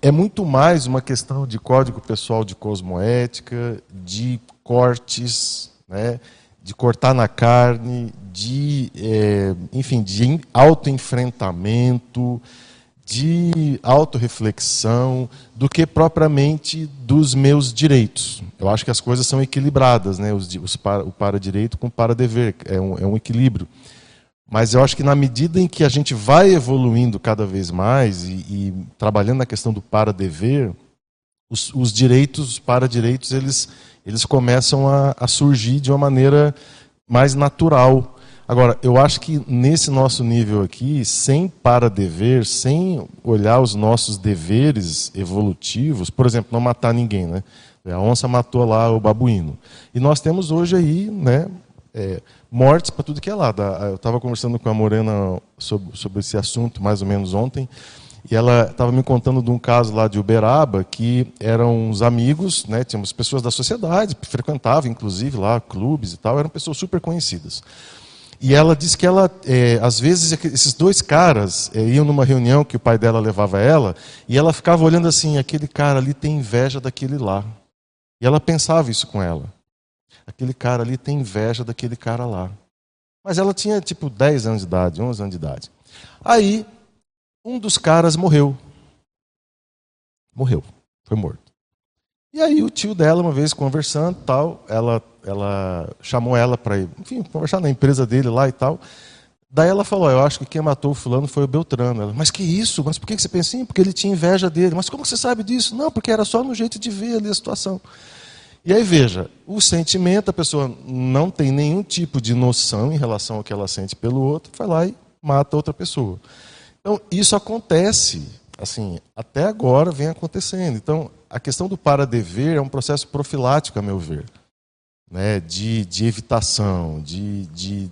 é muito mais uma questão de código pessoal de cosmoética, de cortes, né, de cortar na carne, de, é, enfim, de autoenfrentamento, de autorreflexão, do que propriamente dos meus direitos. Eu acho que as coisas são equilibradas, né? Os, os para, o para-direito com o para-dever, é um, é um equilíbrio. Mas eu acho que na medida em que a gente vai evoluindo cada vez mais e, e trabalhando na questão do para-dever, os, os direitos, os para-direitos, eles, eles começam a, a surgir de uma maneira mais natural. Agora, eu acho que nesse nosso nível aqui, sem para-dever, sem olhar os nossos deveres evolutivos, por exemplo, não matar ninguém, né? A onça matou lá o babuíno. E nós temos hoje aí, né, é, mortes para tudo que é lado. Eu estava conversando com a Morena sobre, sobre esse assunto mais ou menos ontem. E ela estava me contando de um caso lá de Uberaba, que eram uns amigos, né, tínhamos pessoas da sociedade, que frequentavam inclusive lá clubes e tal, eram pessoas super conhecidas. E ela disse que ela, é, às vezes, esses dois caras é, iam numa reunião que o pai dela levava ela, e ela ficava olhando assim: aquele cara ali tem inveja daquele lá. E ela pensava isso com ela. Aquele cara ali tem inveja daquele cara lá. Mas ela tinha tipo 10 anos de idade, 11 anos de idade. Aí um dos caras morreu. Morreu, foi morto. E aí o tio dela, uma vez conversando, tal, ela, ela chamou ela para ir, enfim, conversar na empresa dele lá e tal. Daí ela falou: Eu acho que quem matou o fulano foi o Beltrano. Ela, mas que isso? Mas por que você pensa assim? Porque ele tinha inveja dele. Mas como você sabe disso? Não, porque era só no jeito de ver ali a situação. E aí veja: o sentimento, a pessoa não tem nenhum tipo de noção em relação ao que ela sente pelo outro, vai lá e mata outra pessoa. Então, isso acontece, assim, até agora vem acontecendo. Então, a questão do para-dever é um processo profilático, a meu ver, né? de, de evitação, de, de.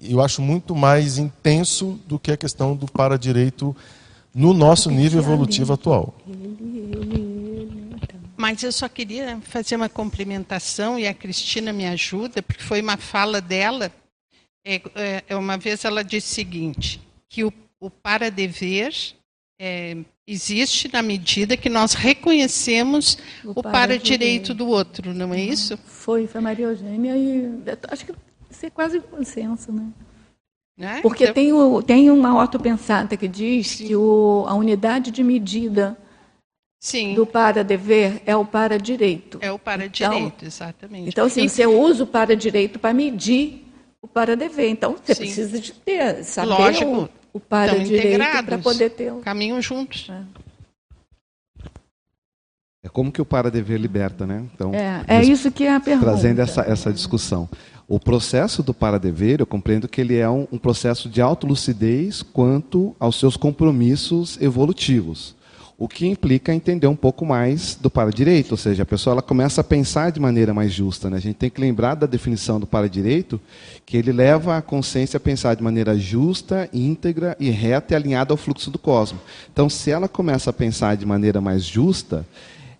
Eu acho muito mais intenso do que a questão do para-direito no nosso nível evolutivo atual. Mas eu só queria fazer uma complementação e a Cristina me ajuda, porque foi uma fala dela. É, é, é uma vez ela disse o seguinte: que o o para-dever é, existe na medida que nós reconhecemos o, o para-direito do outro, não é uhum. isso? Foi, foi Maria Eugênia e acho que isso é quase um consenso, né? É? Porque então... tem, o, tem uma ortopensata que diz Sim. que o, a unidade de medida Sim. do para-dever é o para-direito. É o para-direito, então, exatamente. Então, assim, você usa o para-direito para medir o para-dever. Então, você Sim. precisa de ter, saber Lógico. o, o para direito para poder ter o... caminham juntos. É. é. como que o para dever liberta, né? Então, é, é isso que é a pergunta. Trazendo essa, essa discussão. O processo do para dever, eu compreendo que ele é um, um processo de autolucidez quanto aos seus compromissos evolutivos o que implica entender um pouco mais do para-direito, ou seja, a pessoa ela começa a pensar de maneira mais justa. Né? A gente tem que lembrar da definição do para-direito, que ele leva a consciência a pensar de maneira justa, íntegra e reta e alinhada ao fluxo do cosmos. Então, se ela começa a pensar de maneira mais justa,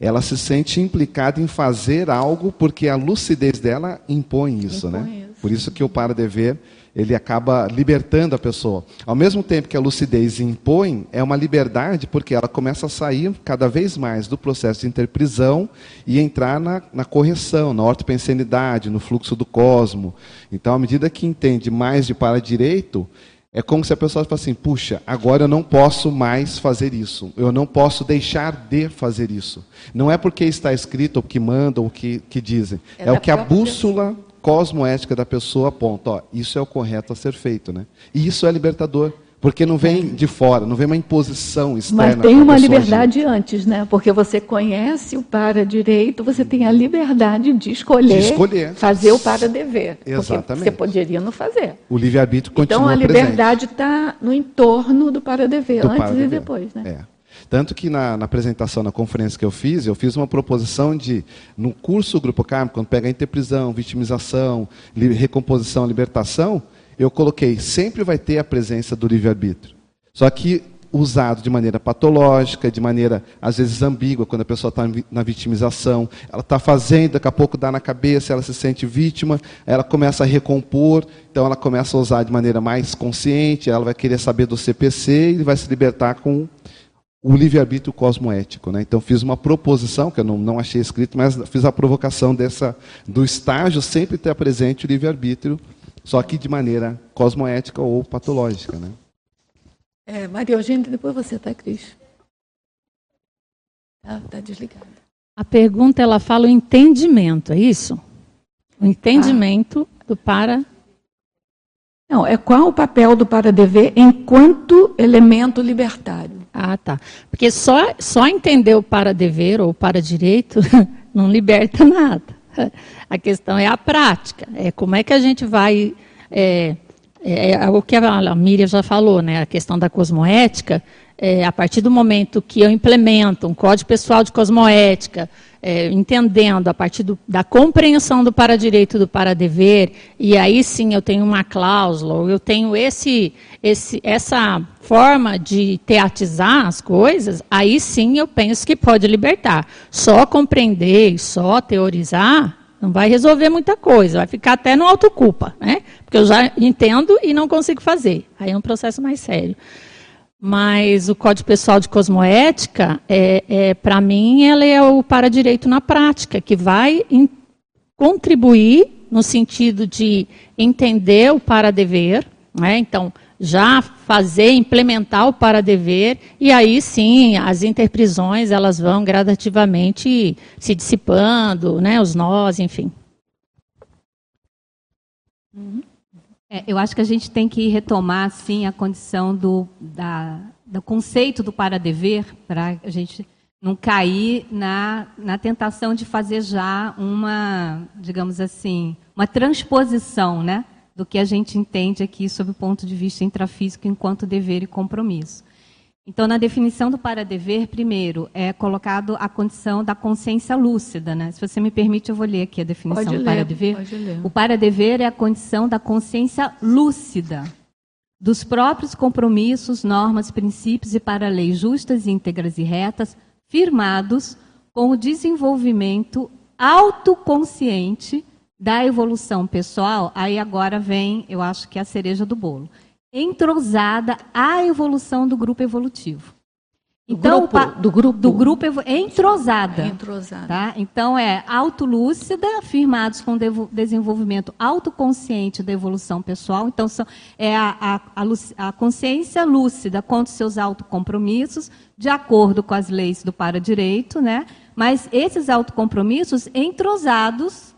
ela se sente implicada em fazer algo porque a lucidez dela impõe isso. Impõe né? Isso. Por isso que o para-dever ele acaba libertando a pessoa. Ao mesmo tempo que a lucidez impõe, é uma liberdade porque ela começa a sair cada vez mais do processo de interprisão e entrar na, na correção, na ortopensenidade, no fluxo do cosmo. Então, à medida que entende mais de para-direito, é como se a pessoa falasse assim: puxa, agora eu não posso mais fazer isso. Eu não posso deixar de fazer isso. Não é porque está escrito, ou que mandam, ou que, que dizem. É, é o que a bússola cosmoética da pessoa aponta, ó, isso é o correto a ser feito, né? E isso é libertador, porque não vem de fora, não vem uma imposição externa. Mas tem uma liberdade agir. antes, né? Porque você conhece o para-direito, você tem a liberdade de escolher, de escolher. fazer o para-dever. Exatamente. Você poderia não fazer. O livre-arbítrio continua Então a liberdade está no entorno do para-dever, antes para e depois, né? É. Tanto que na, na, apresentação, na conferência que eu fiz, eu fiz uma proposição de, no curso Grupo Kármico, quando pega interprisão, vitimização, recomposição, libertação, eu coloquei, sempre vai ter a presença do livre-arbítrio. Só que usado de maneira patológica, de maneira, às vezes, ambígua, quando a pessoa está na vitimização. Ela está fazendo, daqui a pouco dá na cabeça, ela se sente vítima, ela começa a recompor, então ela começa a usar de maneira mais consciente, ela vai querer saber do CPC e vai se libertar com o livre-arbítrio cosmoético. Né? Então, fiz uma proposição, que eu não, não achei escrito, mas fiz a provocação dessa, do estágio sempre ter presente o livre-arbítrio, só que de maneira cosmoética ou patológica. Né? É, Maria Eugênia, depois você, tá, Cris? Tá, tá desligada. A pergunta, ela fala o entendimento, é isso? O entendimento ah. do para... Não, é qual o papel do para-dever enquanto elemento libertário. Ah, tá. Porque só, só entender o para-dever ou para-direito não liberta nada. A questão é a prática. É como é que a gente vai é, é, é, o que a Miriam já falou, né, a questão da cosmoética, é, a partir do momento que eu implemento um código pessoal de cosmoética, é, entendendo a partir do, da compreensão do para-direito e do para-dever, e aí sim eu tenho uma cláusula, ou eu tenho esse, esse, essa forma de teatizar as coisas, aí sim eu penso que pode libertar. Só compreender só teorizar não vai resolver muita coisa, vai ficar até no autoculpa, né? Porque eu já entendo e não consigo fazer. Aí é um processo mais sério. Mas o Código Pessoal de Cosmoética, é, é para mim, ela é o para-direito na prática, que vai in, contribuir no sentido de entender o para-dever. Né? Então, já fazer, implementar o para-dever, e aí sim as interprisões elas vão gradativamente se dissipando, né, os nós, enfim. Uhum. É, eu acho que a gente tem que retomar sim a condição do, da, do conceito do para-dever, para a gente não cair na, na tentação de fazer já uma, digamos assim, uma transposição, né? do que a gente entende aqui sob o ponto de vista intrafísico enquanto dever e compromisso. Então, na definição do para-dever, primeiro, é colocado a condição da consciência lúcida. Né? Se você me permite, eu vou ler aqui a definição pode do para-dever. O para-dever é a condição da consciência lúcida dos próprios compromissos, normas, princípios e para-leis justas, íntegras e retas, firmados com o desenvolvimento autoconsciente da evolução pessoal, aí agora vem, eu acho que é a cereja do bolo. Entrosada à evolução do grupo evolutivo. Então, grupo, do grupo do grupo entrosada, é entrosada. Tá? Então é autolúcida, firmados com desenvolvimento autoconsciente da evolução pessoal. Então são, é a, a, a, consciência lúcida contra os seus autocompromissos, de acordo com as leis do para-direito, né? Mas esses autocompromissos entrosados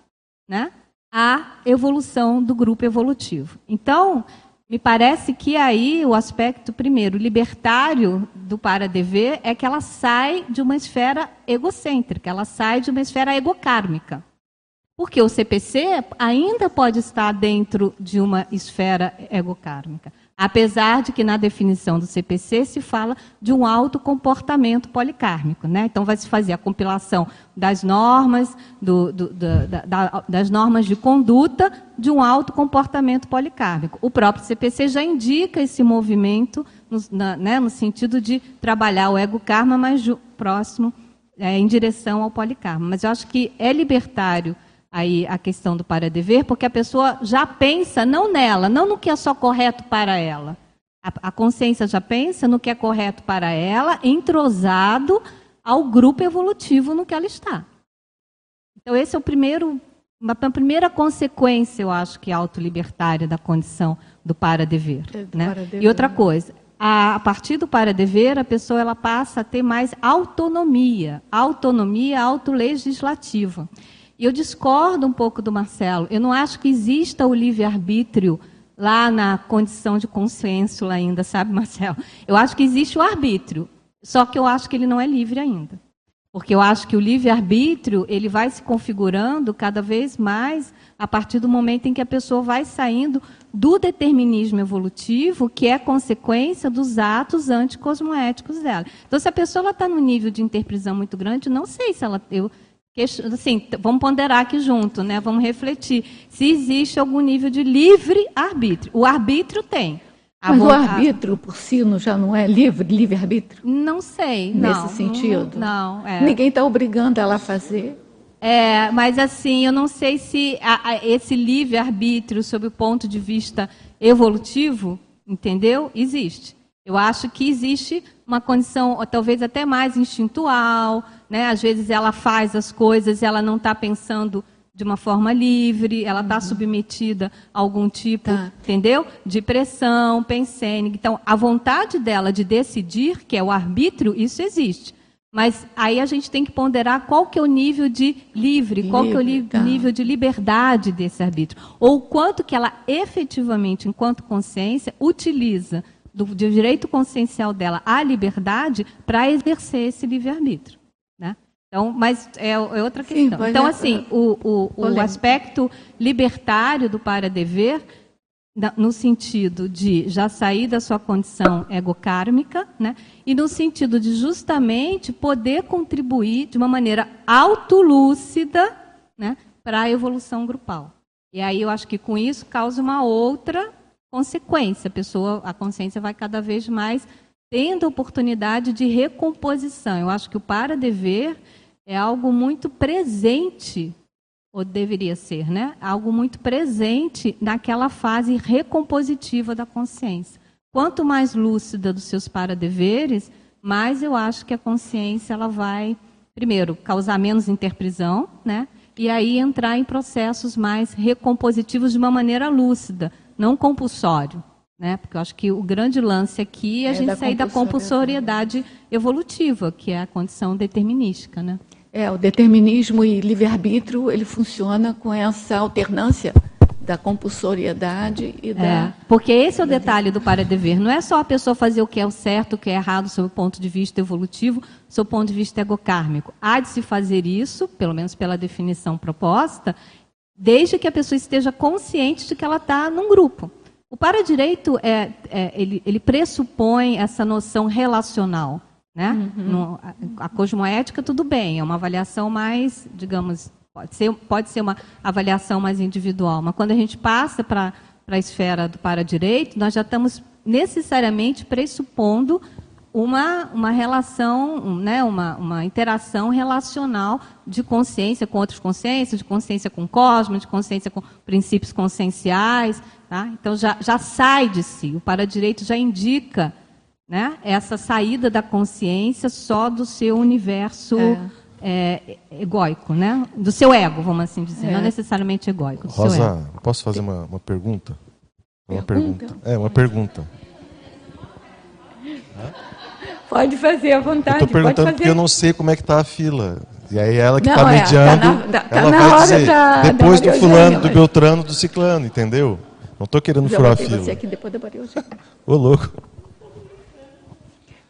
né, a evolução do grupo evolutivo. Então, me parece que aí o aspecto, primeiro, libertário do para-dever é que ela sai de uma esfera egocêntrica, ela sai de uma esfera egocármica. Porque o CPC ainda pode estar dentro de uma esfera egocármica. Apesar de que na definição do CPC se fala de um alto comportamento policármico. Né? Então, vai se fazer a compilação das normas, do, do, da, da, das normas de conduta de um alto comportamento policármico. O próprio CPC já indica esse movimento no, na, né, no sentido de trabalhar o ego-karma mais próximo, é, em direção ao polikarma. Mas eu acho que é libertário aí a questão do para-dever, porque a pessoa já pensa não nela, não no que é só correto para ela. A, a consciência já pensa no que é correto para ela, entrosado ao grupo evolutivo no que ela está. Então, esse é o primeiro, uma, uma primeira consequência, eu acho, que é autolibertária da condição do para-dever. É, né? Para e outra coisa, a, a partir do para-dever, a pessoa ela passa a ter mais autonomia, autonomia autolegislativa. E eu discordo um pouco do Marcelo. Eu não acho que exista o livre-arbítrio lá na condição de consenso ainda, sabe, Marcelo? Eu acho que existe o arbítrio, só que eu acho que ele não é livre ainda. Porque eu acho que o livre-arbítrio ele vai se configurando cada vez mais a partir do momento em que a pessoa vai saindo do determinismo evolutivo, que é consequência dos atos anticosmoéticos dela. Então, se a pessoa está num nível de interprisão muito grande, não sei se ela. Eu, assim, vamos ponderar aqui junto, né? vamos refletir se existe algum nível de livre arbítrio. O arbítrio tem. Mas o arbítrio por si não, já não é livre, livre-arbítrio? Não sei. Nesse não, sentido? Não. não é. Ninguém está obrigando ela a fazer. É, mas assim, eu não sei se a, a, esse livre-arbítrio, sob o ponto de vista evolutivo, entendeu? Existe. Eu acho que existe uma condição, talvez até mais instintual, né? Às vezes ela faz as coisas e ela não está pensando de uma forma livre, ela está uhum. submetida a algum tipo, tá. entendeu? De pressão, pensênica. Então, a vontade dela de decidir, que é o arbítrio, isso existe. Mas aí a gente tem que ponderar qual que é o nível de livre, livre qual que é o tá. nível de liberdade desse arbítrio. Ou quanto que ela efetivamente, enquanto consciência, utiliza do, direito consciencial dela à liberdade para exercer esse livre-arbítrio. Então, mas é, é outra questão. Sim, então, é, assim, o, o, o aspecto libertário do para-dever, no sentido de já sair da sua condição egocármica, né? e no sentido de justamente poder contribuir de uma maneira autolúcida né? para a evolução grupal. E aí eu acho que com isso causa uma outra consequência. A pessoa, a consciência vai cada vez mais tendo oportunidade de recomposição. Eu acho que o para-dever é algo muito presente, ou deveria ser, né? Algo muito presente naquela fase recompositiva da consciência. Quanto mais lúcida dos seus paradeveres, mais eu acho que a consciência ela vai, primeiro, causar menos interprisão, né? E aí entrar em processos mais recompositivos de uma maneira lúcida, não compulsório. Né? Porque eu acho que o grande lance aqui é a é gente sair da compulsoriedade evolutiva, que é a condição determinística. Né? É, o determinismo e livre-arbítrio, ele funciona com essa alternância da compulsoriedade e da... É, porque esse é o detalhe do para-dever. Não é só a pessoa fazer o que é o certo, o que é errado, sob o ponto de vista evolutivo, sob o ponto de vista egocármico. Há de se fazer isso, pelo menos pela definição proposta, desde que a pessoa esteja consciente de que ela está num grupo. O para-direito, é, é, ele, ele pressupõe essa noção relacional. Né? Uhum. No, a, a cosmoética, tudo bem, é uma avaliação mais, digamos, pode ser, pode ser uma avaliação mais individual, mas quando a gente passa para a esfera do para-direito, nós já estamos necessariamente pressupondo uma, uma relação, né, uma, uma interação relacional de consciência com outras consciências, de consciência com o cosmos, de consciência com princípios conscienciais. Tá? Então já, já sai de si. O para-direito já indica né? Essa saída da consciência só do seu universo é. É, egóico, né? Do seu ego, vamos assim dizer, é. não necessariamente egóico. Rosa, posso fazer uma, uma pergunta? Uma pergunta? pergunta? É, uma pergunta. Pode fazer à vontade. Estou perguntando porque eu não sei como é que está a fila. E aí ela que está é, mediando, tá na, tá ela vai dizer, da, depois da do fulano, do Beltrano, do Ciclano, entendeu? Não estou querendo furar a fila. Você aqui depois da Maria Ô, louco.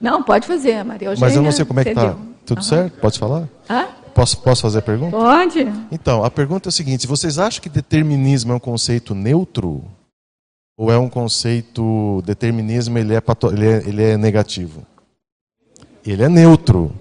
Não, pode fazer, Maria Eugênia. Mas eu não sei como é que está. Tudo uhum. certo? Pode falar? Hã? Posso, posso fazer a pergunta? Pode. Então, a pergunta é a seguinte: vocês acham que determinismo é um conceito neutro? Ou é um conceito. Determinismo ele é, pato, ele é, ele é negativo? Ele é neutro.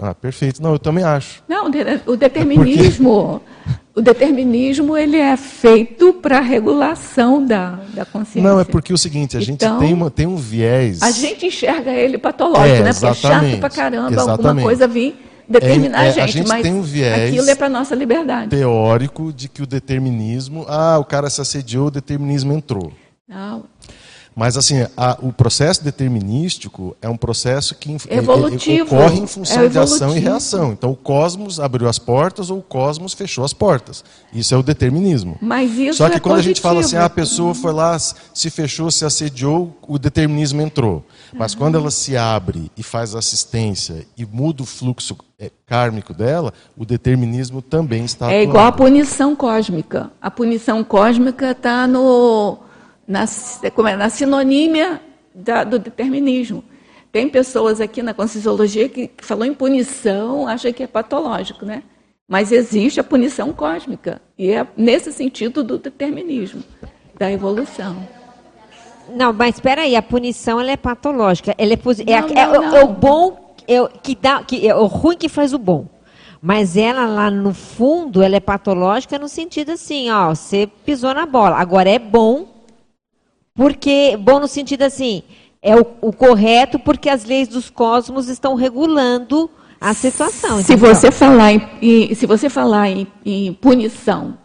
Ah, perfeito. Não, eu também acho. Não, o determinismo. É porque... O determinismo ele é feito para regulação da, da consciência. Não, é porque é o seguinte, a gente então, tem, uma, tem um viés. A gente enxerga ele patológico, é, né? Porque é chato pra caramba exatamente. alguma coisa vir determinar é, a, gente, a gente. mas tem um viés aquilo é para nossa liberdade. Teórico de que o determinismo, ah, o cara se assediou, o determinismo entrou. Não. Mas assim, a, o processo determinístico é um processo que Evolutivo. ocorre em função é de ação e reação. Então o cosmos abriu as portas ou o cosmos fechou as portas. Isso é o determinismo. Mas isso Só que é quando positivo. a gente fala assim, ah, a pessoa foi lá, se fechou, se assediou, o determinismo entrou. Mas uhum. quando ela se abre e faz assistência e muda o fluxo é, kármico dela, o determinismo também está. É igual a punição cósmica. A punição cósmica está no na, como é, na sinonímia da, do determinismo. tem pessoas aqui na Conscienciologia que, que falou em punição, acha que é patológico, né? Mas existe a punição cósmica, e é nesse sentido do determinismo, da evolução. Não, mas espera aí, a punição ela é patológica. Ela é, não, é, não, é, é, o bom é, que dá, que é o ruim que faz o bom. Mas ela lá no fundo, ela é patológica no sentido assim, ó, você pisou na bola. Agora é bom, porque bom no sentido assim, é o, o correto porque as leis dos cosmos estão regulando a situação. Se você falar em, em, se você falar em, em punição,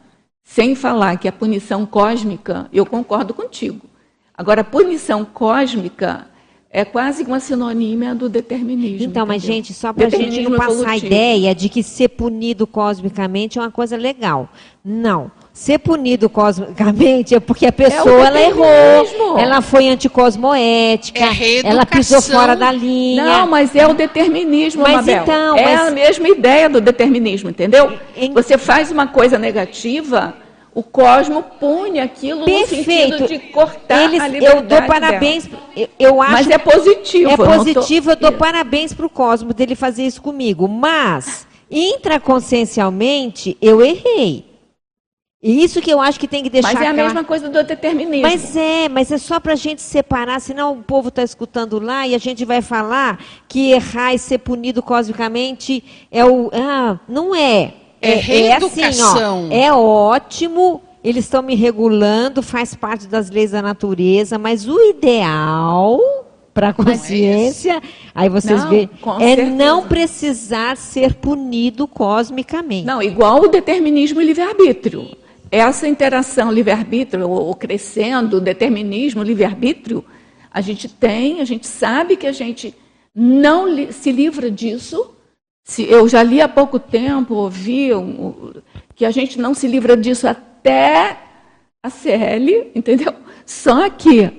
sem falar que é punição cósmica, eu concordo contigo. Agora, punição cósmica é quase uma sinonímia do determinismo. Então, mas gente, só para a gente não passar a ideia de que ser punido cosmicamente é uma coisa legal. Não. Ser punido cosmicamente é porque a pessoa é ela errou, ela foi anticosmoética, é ela pisou fora da linha. Não, mas é o determinismo, mas Mabel. Então, é mas... a mesma ideia do determinismo, entendeu? Em... Você faz uma coisa negativa, o cosmo pune aquilo Perfeito. no sentido de cortar Eles, a liberdade Eu dou parabéns. Eu, eu, acho mas é positivo. É positivo, eu, tô... eu dou parabéns para o cosmo dele fazer isso comigo. Mas, intraconsciencialmente, eu errei. E isso que eu acho que tem que deixar Mas é a mesma coisa do determinismo. Mas é, mas é só para a gente separar, senão o povo está escutando lá e a gente vai falar que errar e ser punido cosmicamente é o... Ah, não é. É, reeducação. É, assim, ó, é ótimo, eles estão me regulando, faz parte das leis da natureza, mas o ideal para a consciência, é aí vocês veem, é certeza. não precisar ser punido cosmicamente. Não, igual o determinismo e livre-arbítrio. Essa interação livre-arbítrio, ou crescendo, determinismo, livre-arbítrio, a gente tem, a gente sabe que a gente não se livra disso, se, eu já li há pouco tempo, ouvi um, que a gente não se livra disso até a CL, entendeu? Só que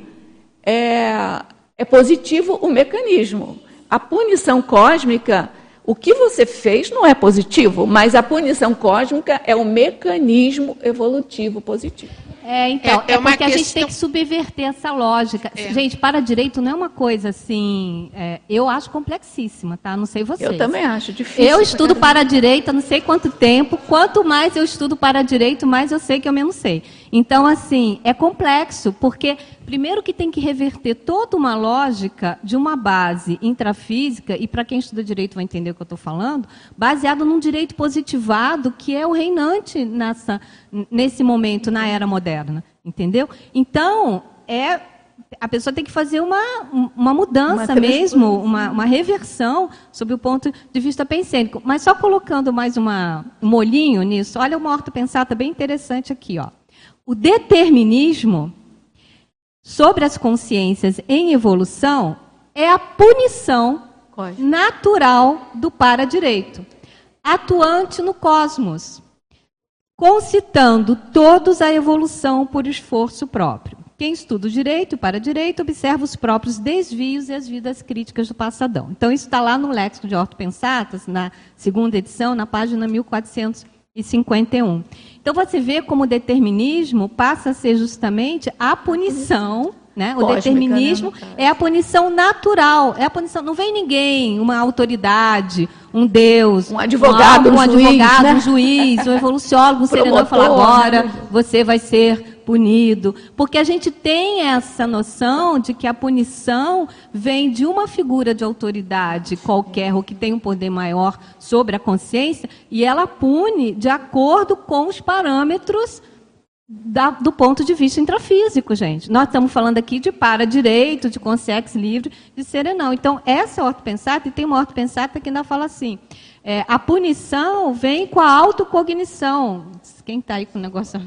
é, é positivo o mecanismo. A punição cósmica, o que você fez não é positivo, mas a punição cósmica é o mecanismo evolutivo positivo. É, então, é, é, é porque questão... a gente tem que subverter essa lógica. É. Gente, para direito não é uma coisa assim, é, eu acho complexíssima, tá? Não sei vocês. Eu também acho difícil. Eu estudo para direito, não sei quanto tempo, quanto mais eu estudo para direito, mais eu sei que eu menos sei. Então, assim, é complexo, porque primeiro que tem que reverter toda uma lógica de uma base intrafísica, e para quem estuda direito vai entender o que eu estou falando, baseado num direito positivado que é o reinante nessa, nesse momento, na era moderna. Entendeu? Então, é a pessoa tem que fazer uma, uma mudança uma mesmo, uma, uma reversão sob o ponto de vista pensênico. Mas só colocando mais uma, um molhinho nisso, olha uma horta pensata bem interessante aqui. Ó. O determinismo sobre as consciências em evolução é a punição natural do para-direito, atuante no cosmos, concitando todos a evolução por esforço próprio. Quem estuda o direito para direito observa os próprios desvios e as vidas críticas do passadão. Então, isso está lá no Léxico de Orto Pensatas, na segunda edição, na página 1451. Então, você vê como o determinismo passa a ser justamente a punição né? O Cósmica, determinismo né, é a punição natural, é a punição. Não vem ninguém, uma autoridade, um Deus, um advogado, um, um, um juiz, advogado, né? um juiz, um evoluciólogo, um serenão falar agora né? você vai ser punido, porque a gente tem essa noção de que a punição vem de uma figura de autoridade qualquer ou que tem um poder maior sobre a consciência e ela pune de acordo com os parâmetros da, do ponto de vista intrafísico, gente. Nós estamos falando aqui de para-direito, de consciência livre, de serenão. Então, essa é ortopensata, e tem uma ortopensata que ainda fala assim, é, a punição vem com a autocognição. Quem está aí com o negócio?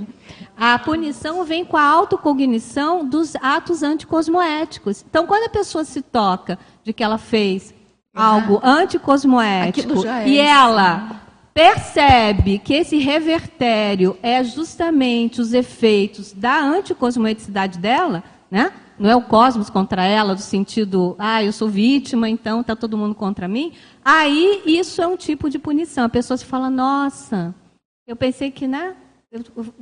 A punição vem com a autocognição dos atos anticosmoéticos. Então, quando a pessoa se toca de que ela fez algo anticosmoético e ela percebe que esse revertério é justamente os efeitos da anticosmoeticidade dela, né? não é o cosmos contra ela, do sentido, ah, eu sou vítima, então está todo mundo contra mim, aí isso é um tipo de punição. A pessoa se fala, nossa, eu pensei que, né?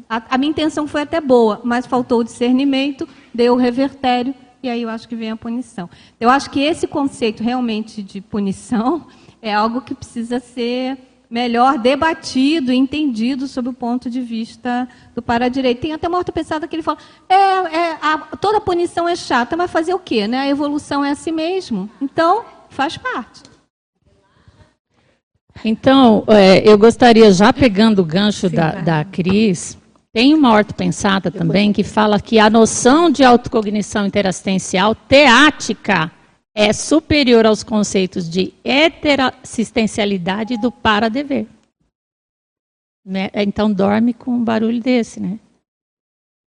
a, a minha intenção foi até boa, mas faltou o discernimento, deu o revertério e aí eu acho que vem a punição. Eu acho que esse conceito realmente de punição é algo que precisa ser melhor debatido entendido sob o ponto de vista do para-direito. Tem até uma outra pensada que ele fala, é, é a, toda punição é chata, mas fazer o quê? Né? A evolução é assim mesmo. Então, faz parte. Então, é, eu gostaria, já pegando o gancho Sim, da, da Cris, tem uma ortopensada também que fala que a noção de autocognição interassistencial teática é superior aos conceitos de heterassistencialidade do para-dever. Né? Então, dorme com um barulho desse, né?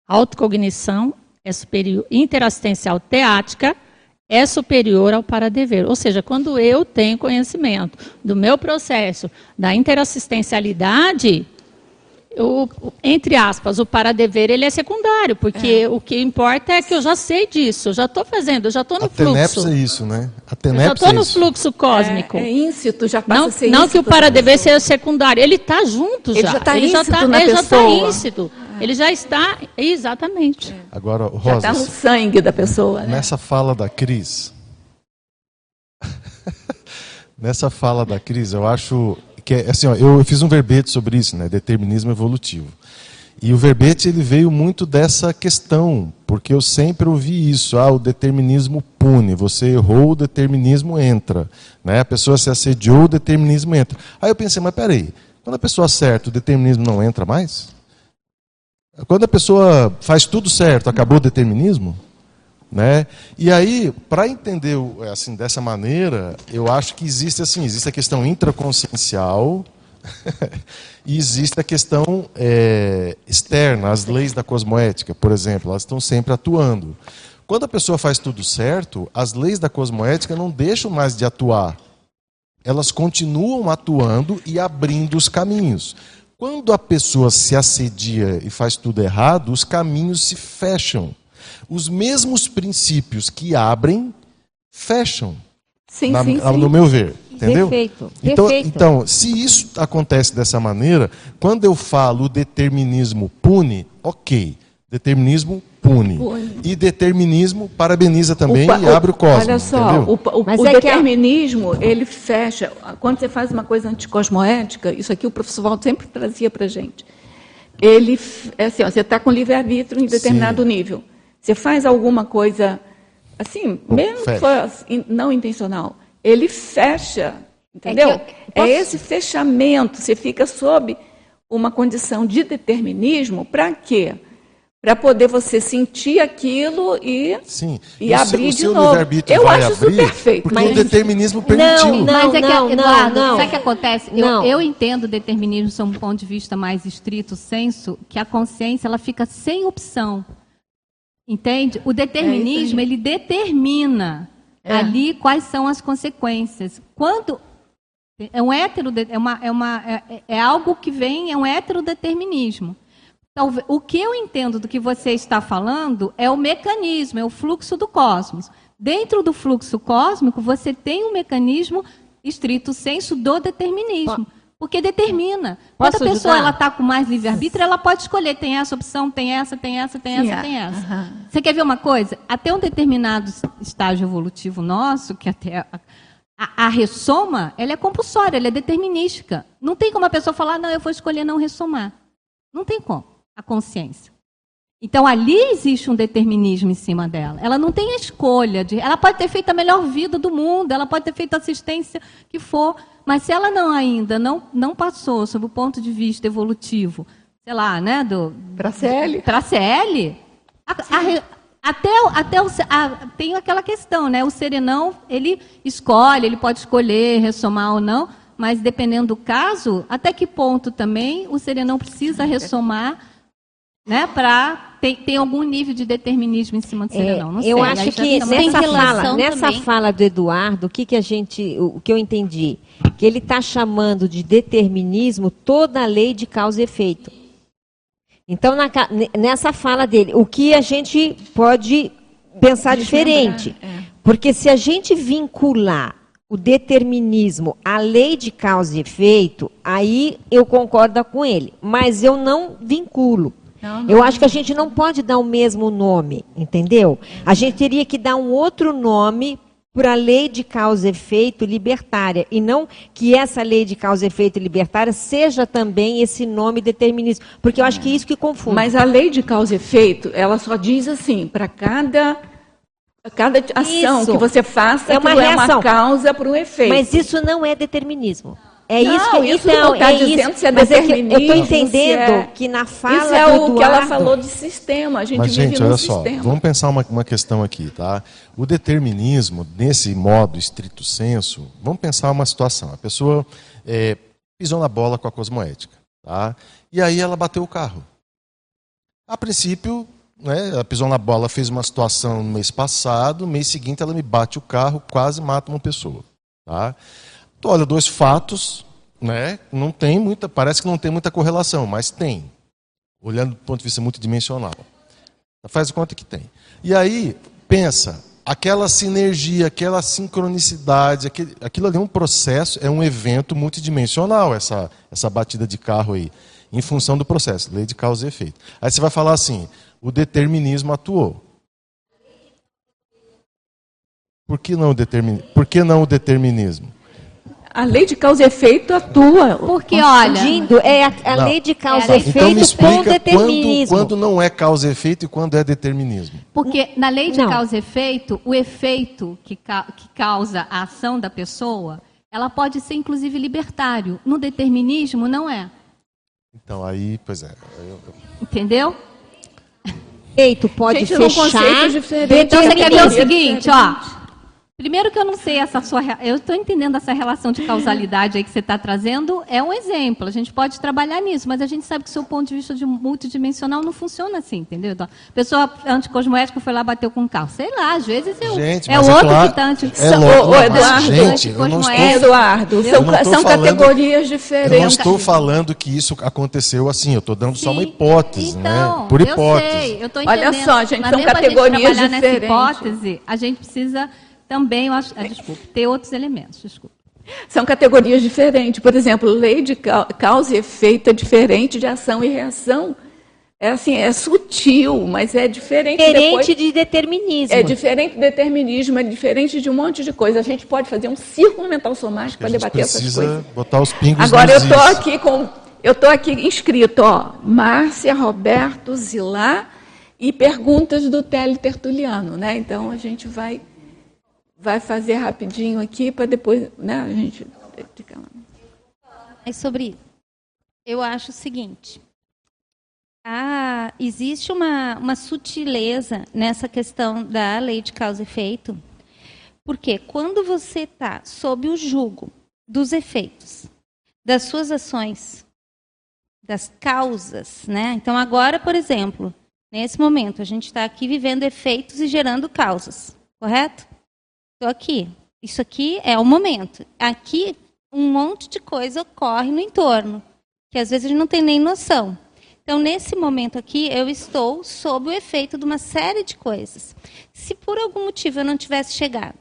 Autocognição é superior, interassistencial teática é superior ao para-dever. Ou seja, quando eu tenho conhecimento do meu processo da interassistencialidade, o, entre aspas, o para dever ele é secundário, porque é. o que importa é que eu já sei disso, eu já estou fazendo, eu já estou no a fluxo. é isso, né? A eu já estou é no fluxo cósmico. É, é íncito, já passa não, a ser Não que o para dever seja secundário, ele está junto ele já. já tá ele já está ele já está íncito. Ele já está, exatamente. Agora, Rosa, já está no sangue da pessoa. Né? Nessa fala da Cris, nessa fala da Cris, eu acho que é assim, ó, eu fiz um verbete sobre isso, né, determinismo evolutivo. E o verbete ele veio muito dessa questão, porque eu sempre ouvi isso, ah, o determinismo pune, você errou, o determinismo entra, né? A pessoa se assediou, o determinismo entra. Aí eu pensei, mas peraí, quando a pessoa acerta, o determinismo não entra mais? Quando a pessoa faz tudo certo, acabou o determinismo? Né? E aí, para entender assim dessa maneira, eu acho que existe assim, existe a questão intraconsciencial e existe a questão é, externa, as leis da cosmoética, por exemplo, elas estão sempre atuando. Quando a pessoa faz tudo certo, as leis da cosmoética não deixam mais de atuar. Elas continuam atuando e abrindo os caminhos. Quando a pessoa se assedia e faz tudo errado, os caminhos se fecham os mesmos princípios que abrem, fecham. Sim, na, sim, sim. No meu ver. Entendeu? Perfeito. Então, Perfeito. então, se isso acontece dessa maneira, quando eu falo determinismo pune, ok. Determinismo pune. pune. E determinismo parabeniza também o, e abre o cosmos. Olha só, entendeu? o, o, o é determinismo, que... ele fecha. Quando você faz uma coisa anticosmoética, isso aqui o professor Waldo sempre trazia para gente. Ele, é assim, ó, você está com livre-arbítrio em determinado Sim. nível. Você faz alguma coisa assim, mesmo assim, não intencional, ele fecha, entendeu? É, posso... é, esse fechamento, você fica sob uma condição de determinismo, para quê? Para poder você sentir aquilo e, Sim. e, e abrir seu, de novo. Eu acho isso perfeito. Porque mas... o determinismo permitiu. Não, não, mas é que, não, Eduardo, não, sabe o que acontece? Eu, eu, entendo o determinismo sob um ponto de vista mais estrito senso, que a consciência ela fica sem opção. Entende? O determinismo, é ele determina é. ali quais são as consequências. Quando é um hétero, é, uma, é, uma, é, é algo que vem, é um heterodeterminismo. O que eu entendo do que você está falando é o mecanismo, é o fluxo do cosmos. Dentro do fluxo cósmico, você tem um mecanismo estrito senso do determinismo. Porque determina. Posso Quando a pessoa ela está com mais livre-arbítrio, ela pode escolher. Tem essa opção, tem essa, tem essa, tem essa, tem essa. Uhum. Você quer ver uma coisa? Até um determinado estágio evolutivo nosso, que até a, a, a, ressoma, ela é compulsória, ela é determinística. Não tem como a pessoa falar, não, eu vou escolher não ressomar. Não tem como. A consciência. Então ali existe um determinismo em cima dela. Ela não tem escolha de. Ela pode ter feito a melhor vida do mundo, ela pode ter feito a assistência que for, mas se ela não ainda não, não passou sob o ponto de vista evolutivo, sei lá, né, do para CL, a, a, até até o, a, tem aquela questão, né? O serenão ele escolhe, ele pode escolher ressomar ou não, mas dependendo do caso, até que ponto também o serenão precisa ressomar, né, para tem, tem algum nível de determinismo em cima do serenão. É, não sei. Eu acho que nessa fala, nessa fala do Eduardo, o que, que a gente, o que eu entendi, que ele está chamando de determinismo toda a lei de causa e efeito. Então, na, nessa fala dele, o que a gente pode pensar diferente? É. Porque se a gente vincular o determinismo à lei de causa e efeito, aí eu concordo com ele. Mas eu não vinculo. Não, não. Eu acho que a gente não pode dar o mesmo nome, entendeu? A gente teria que dar um outro nome para a lei de causa e efeito libertária, e não que essa lei de causa e efeito libertária seja também esse nome determinismo, porque eu acho que é isso que confunde. Mas a lei de causa e efeito, ela só diz assim, para cada cada ação isso. que você faça, é uma, reação. é uma causa para um efeito. Mas isso não é determinismo. É não, isso que isso então, tá é dizendo isso, se é determinismo. É eu estou entendendo é, que na fala Isso é o Eduardo, que ela falou de sistema. A gente Mas, vive gente, olha só, sistema. vamos pensar uma, uma questão aqui, tá? O determinismo, nesse modo estrito senso, vamos pensar uma situação. A pessoa é, pisou na bola com a cosmoética, tá? E aí ela bateu o carro. A princípio, né, ela pisou na bola, fez uma situação no mês passado, no mês seguinte ela me bate o carro, quase mata uma pessoa, tá? Tu olha dois fatos, né? Não tem muita, parece que não tem muita correlação, mas tem. Olhando do ponto de vista multidimensional. Faz conta que tem. E aí, pensa, aquela sinergia, aquela sincronicidade, aquele, aquilo ali é um processo, é um evento multidimensional, essa, essa batida de carro aí, em função do processo, lei de causa e efeito. Aí você vai falar assim: o determinismo atuou. Por que não o, determin... Por que não o determinismo? A lei de causa e efeito atua. Porque, olha, é a, a lei de causa e efeito então com determinismo. Quando, quando não é causa e efeito e quando é determinismo. Porque na lei de não. causa e efeito, o efeito que, ca que causa a ação da pessoa, ela pode ser inclusive libertário. No determinismo, não é. Então, aí, pois é. Eu... Entendeu? Efeito pode Gente, fechar. Então você quer ver o seguinte, ó. Primeiro que eu não sei essa sua. Eu estou entendendo essa relação de causalidade aí que você está trazendo. É um exemplo. A gente pode trabalhar nisso, mas a gente sabe que o seu ponto de vista de multidimensional não funciona assim, entendeu? Então, a pessoa anticosmoética foi lá bateu com um carro. Sei lá, às vezes eu, gente, é o outro que está anti... É louco, Eduardo, gente, eu não estou, Eduardo, são, são falando, categorias diferentes. Eu não estou falando que isso aconteceu assim. Eu estou dando Sim. só uma hipótese, né? então, né? Por hipótese. Eu sei, eu estou entendendo. Olha só, gente, mas são categorias diferentes. Nessa hipótese, a gente precisa também, eu acho, ah, desculpe, ter outros elementos, desculpe. São categorias diferentes. Por exemplo, lei de causa e efeito é diferente de ação e reação. É assim, é sutil, mas é diferente. Diferente depois, de determinismo. É diferente de determinismo, é diferente de um monte de coisa. A gente pode fazer um círculo mental somático para debater essas coisas. Precisa botar os pingos Agora eu estou aqui com, eu estou aqui inscrito, ó, Márcia, Roberto, Zilá e perguntas do Tele Tertuliano, né? Então a gente vai vai fazer rapidinho aqui para depois, né, a gente É sobre. Eu acho o seguinte. Ah, existe uma, uma sutileza nessa questão da lei de causa e efeito, porque quando você está sob o jugo dos efeitos, das suas ações, das causas, né? Então agora, por exemplo, nesse momento a gente está aqui vivendo efeitos e gerando causas, correto? Estou aqui. Isso aqui é o momento. Aqui, um monte de coisa ocorre no entorno, que às vezes a gente não tem nem noção. Então, nesse momento aqui, eu estou sob o efeito de uma série de coisas. Se por algum motivo eu não tivesse chegado,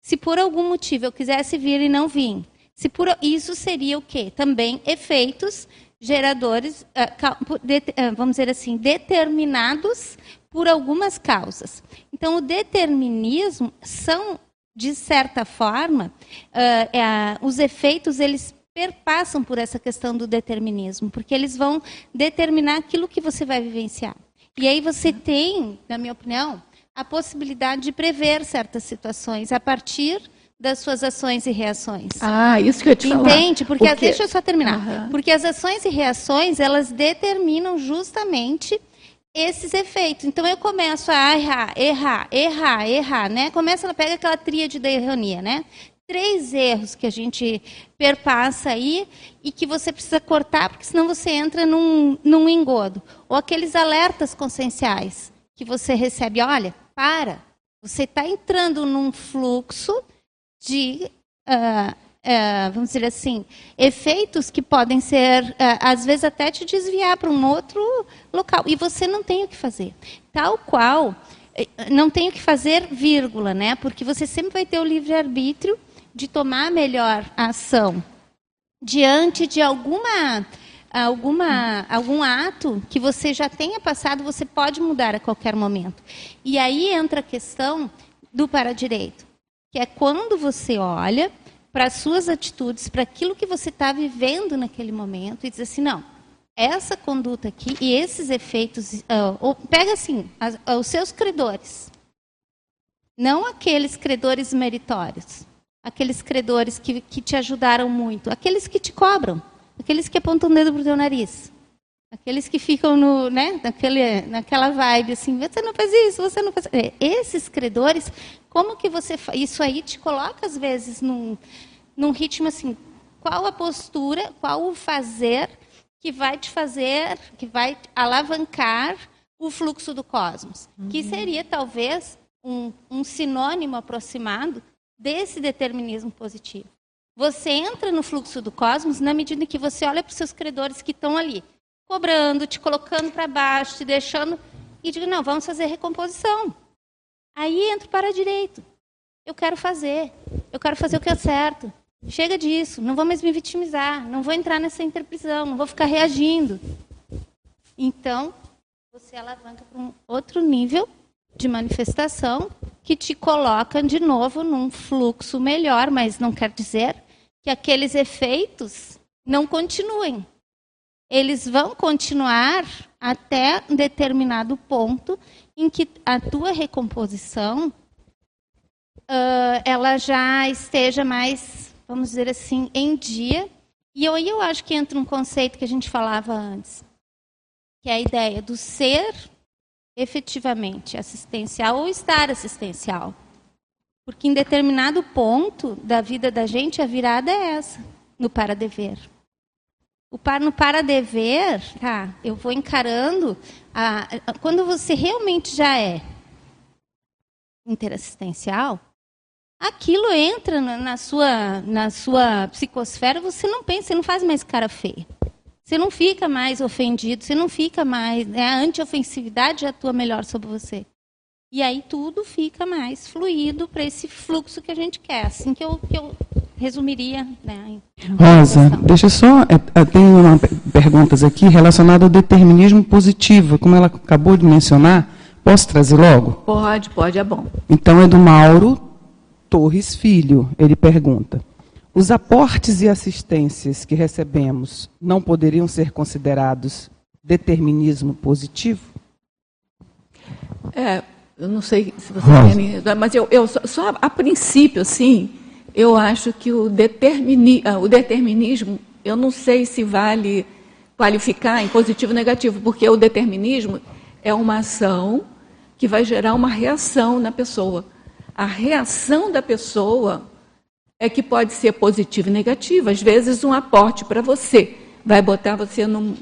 se por algum motivo eu quisesse vir e não vim, se por isso seria o quê? Também efeitos geradores, ah, ah, vamos dizer assim, determinados por algumas causas. Então, o determinismo são de certa forma, uh, é, os efeitos eles perpassam por essa questão do determinismo, porque eles vão determinar aquilo que você vai vivenciar. E aí você tem, na minha opinião, a possibilidade de prever certas situações a partir das suas ações e reações. Ah, isso que eu te Entende? Porque, Porque... deixa eu só terminar. Uhum. Porque as ações e reações, elas determinam justamente esses efeitos. Então eu começo a errar, errar, errar, errar, né? Começa, ela pega aquela tríade da erronia, né? Três erros que a gente perpassa aí e que você precisa cortar, porque senão você entra num, num engodo. Ou aqueles alertas conscienciais que você recebe, olha, para, você está entrando num fluxo de uh, é, vamos dizer assim, efeitos que podem ser, é, às vezes, até te desviar para um outro local. E você não tem o que fazer. Tal qual, é, não tem o que fazer, vírgula, né? Porque você sempre vai ter o livre-arbítrio de tomar a melhor ação diante de alguma alguma, algum ato que você já tenha passado, você pode mudar a qualquer momento. E aí entra a questão do para-direito, que é quando você olha para as suas atitudes, para aquilo que você está vivendo naquele momento e diz assim, não, essa conduta aqui e esses efeitos, uh, pega assim, as, uh, os seus credores, não aqueles credores meritórios, aqueles credores que, que te ajudaram muito, aqueles que te cobram, aqueles que apontam o dedo para o teu nariz, aqueles que ficam no, né, naquele, naquela vibe assim, você não faz isso, você não faz. É, esses credores, como que você isso aí te coloca às vezes num, num ritmo assim, qual a postura, qual o fazer que vai te fazer, que vai alavancar o fluxo do cosmos, uhum. que seria talvez um, um sinônimo aproximado desse determinismo positivo. Você entra no fluxo do cosmos na medida em que você olha para os seus credores que estão ali, cobrando, te colocando para baixo, te deixando, e diga, não, vamos fazer recomposição. Aí entra para direito. Eu quero fazer, eu quero fazer o que é certo. Chega disso, não vou mais me vitimizar, não vou entrar nessa interprisão, não vou ficar reagindo. Então, você alavanca para um outro nível de manifestação que te coloca de novo num fluxo melhor, mas não quer dizer que aqueles efeitos não continuem. Eles vão continuar até um determinado ponto em que a tua recomposição uh, ela já esteja mais, vamos dizer assim, em dia. E aí eu acho que entra um conceito que a gente falava antes, que é a ideia do ser efetivamente assistencial ou estar assistencial. Porque em determinado ponto da vida da gente, a virada é essa, no para-dever. O par, no para-dever, tá, eu vou encarando. A, a, quando você realmente já é interassistencial, aquilo entra na, na, sua, na sua psicosfera, você não pensa, você não faz mais cara feia. Você não fica mais ofendido, você não fica mais. Né, a antiofensividade atua melhor sobre você. E aí tudo fica mais fluido para esse fluxo que a gente quer. Assim que eu, que eu resumiria. Né, Rosa, deixa só. É, é, tem uma, perguntas aqui relacionadas ao determinismo positivo, como ela acabou de mencionar. Posso trazer logo? Pode, pode, é bom. Então é do Mauro Torres Filho. Ele pergunta: os aportes e assistências que recebemos não poderiam ser considerados determinismo positivo? É, eu não sei se você quer, mas eu, eu só, só, a princípio, assim, eu acho que o, determini, ah, o determinismo, eu não sei se vale qualificar em positivo ou negativo, porque o determinismo é uma ação que vai gerar uma reação na pessoa. A reação da pessoa é que pode ser positivo e negativo. Às vezes, um aporte para você vai botar você num,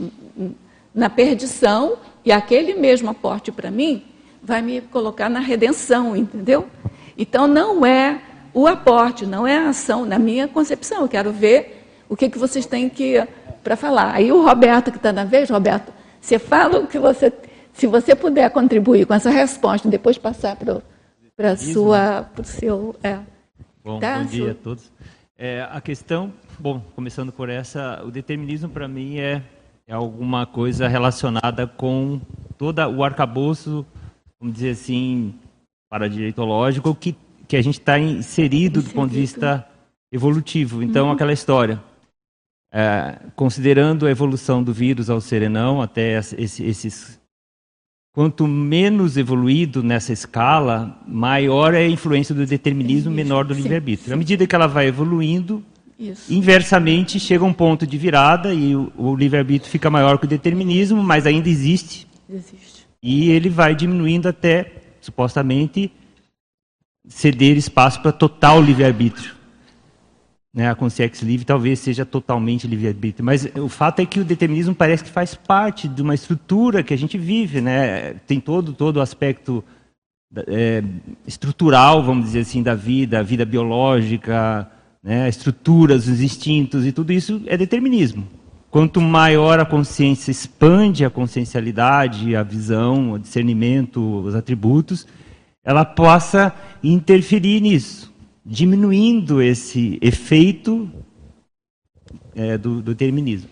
na perdição, e aquele mesmo aporte para mim vai me colocar na redenção, entendeu? Então, não é o aporte, não é a ação, na minha concepção. Eu quero ver o que, que vocês têm que para falar. Aí o Roberto, que está na vez, Roberto, você fala o que você. Se você puder contribuir com essa resposta, depois passar para o seu. É, Bom, tá, bom dia a todos. É, a questão, bom, começando por essa, o determinismo para mim é, é alguma coisa relacionada com todo o arcabouço, vamos dizer assim, para direitológico, que, que a gente está inserido, inserido do ponto de vista evolutivo. Então, uhum. aquela história. É, considerando a evolução do vírus ao serenão, até esse, esses Quanto menos evoluído nessa escala, maior é a influência do determinismo, menor do livre-arbítrio. À medida que ela vai evoluindo, Isso. inversamente chega um ponto de virada e o, o livre-arbítrio fica maior que o determinismo, mas ainda existe. Existe. E ele vai diminuindo até, supostamente, ceder espaço para total livre-arbítrio né, a consciência livre talvez seja totalmente livre-arbítrio. Mas o fato é que o determinismo parece que faz parte de uma estrutura que a gente vive. Né? Tem todo, todo o aspecto é, estrutural, vamos dizer assim, da vida, a vida biológica, né, estruturas, os instintos e tudo isso é determinismo. Quanto maior a consciência expande a consciencialidade, a visão, o discernimento, os atributos, ela possa interferir nisso diminuindo esse efeito é, do, do, determinismo.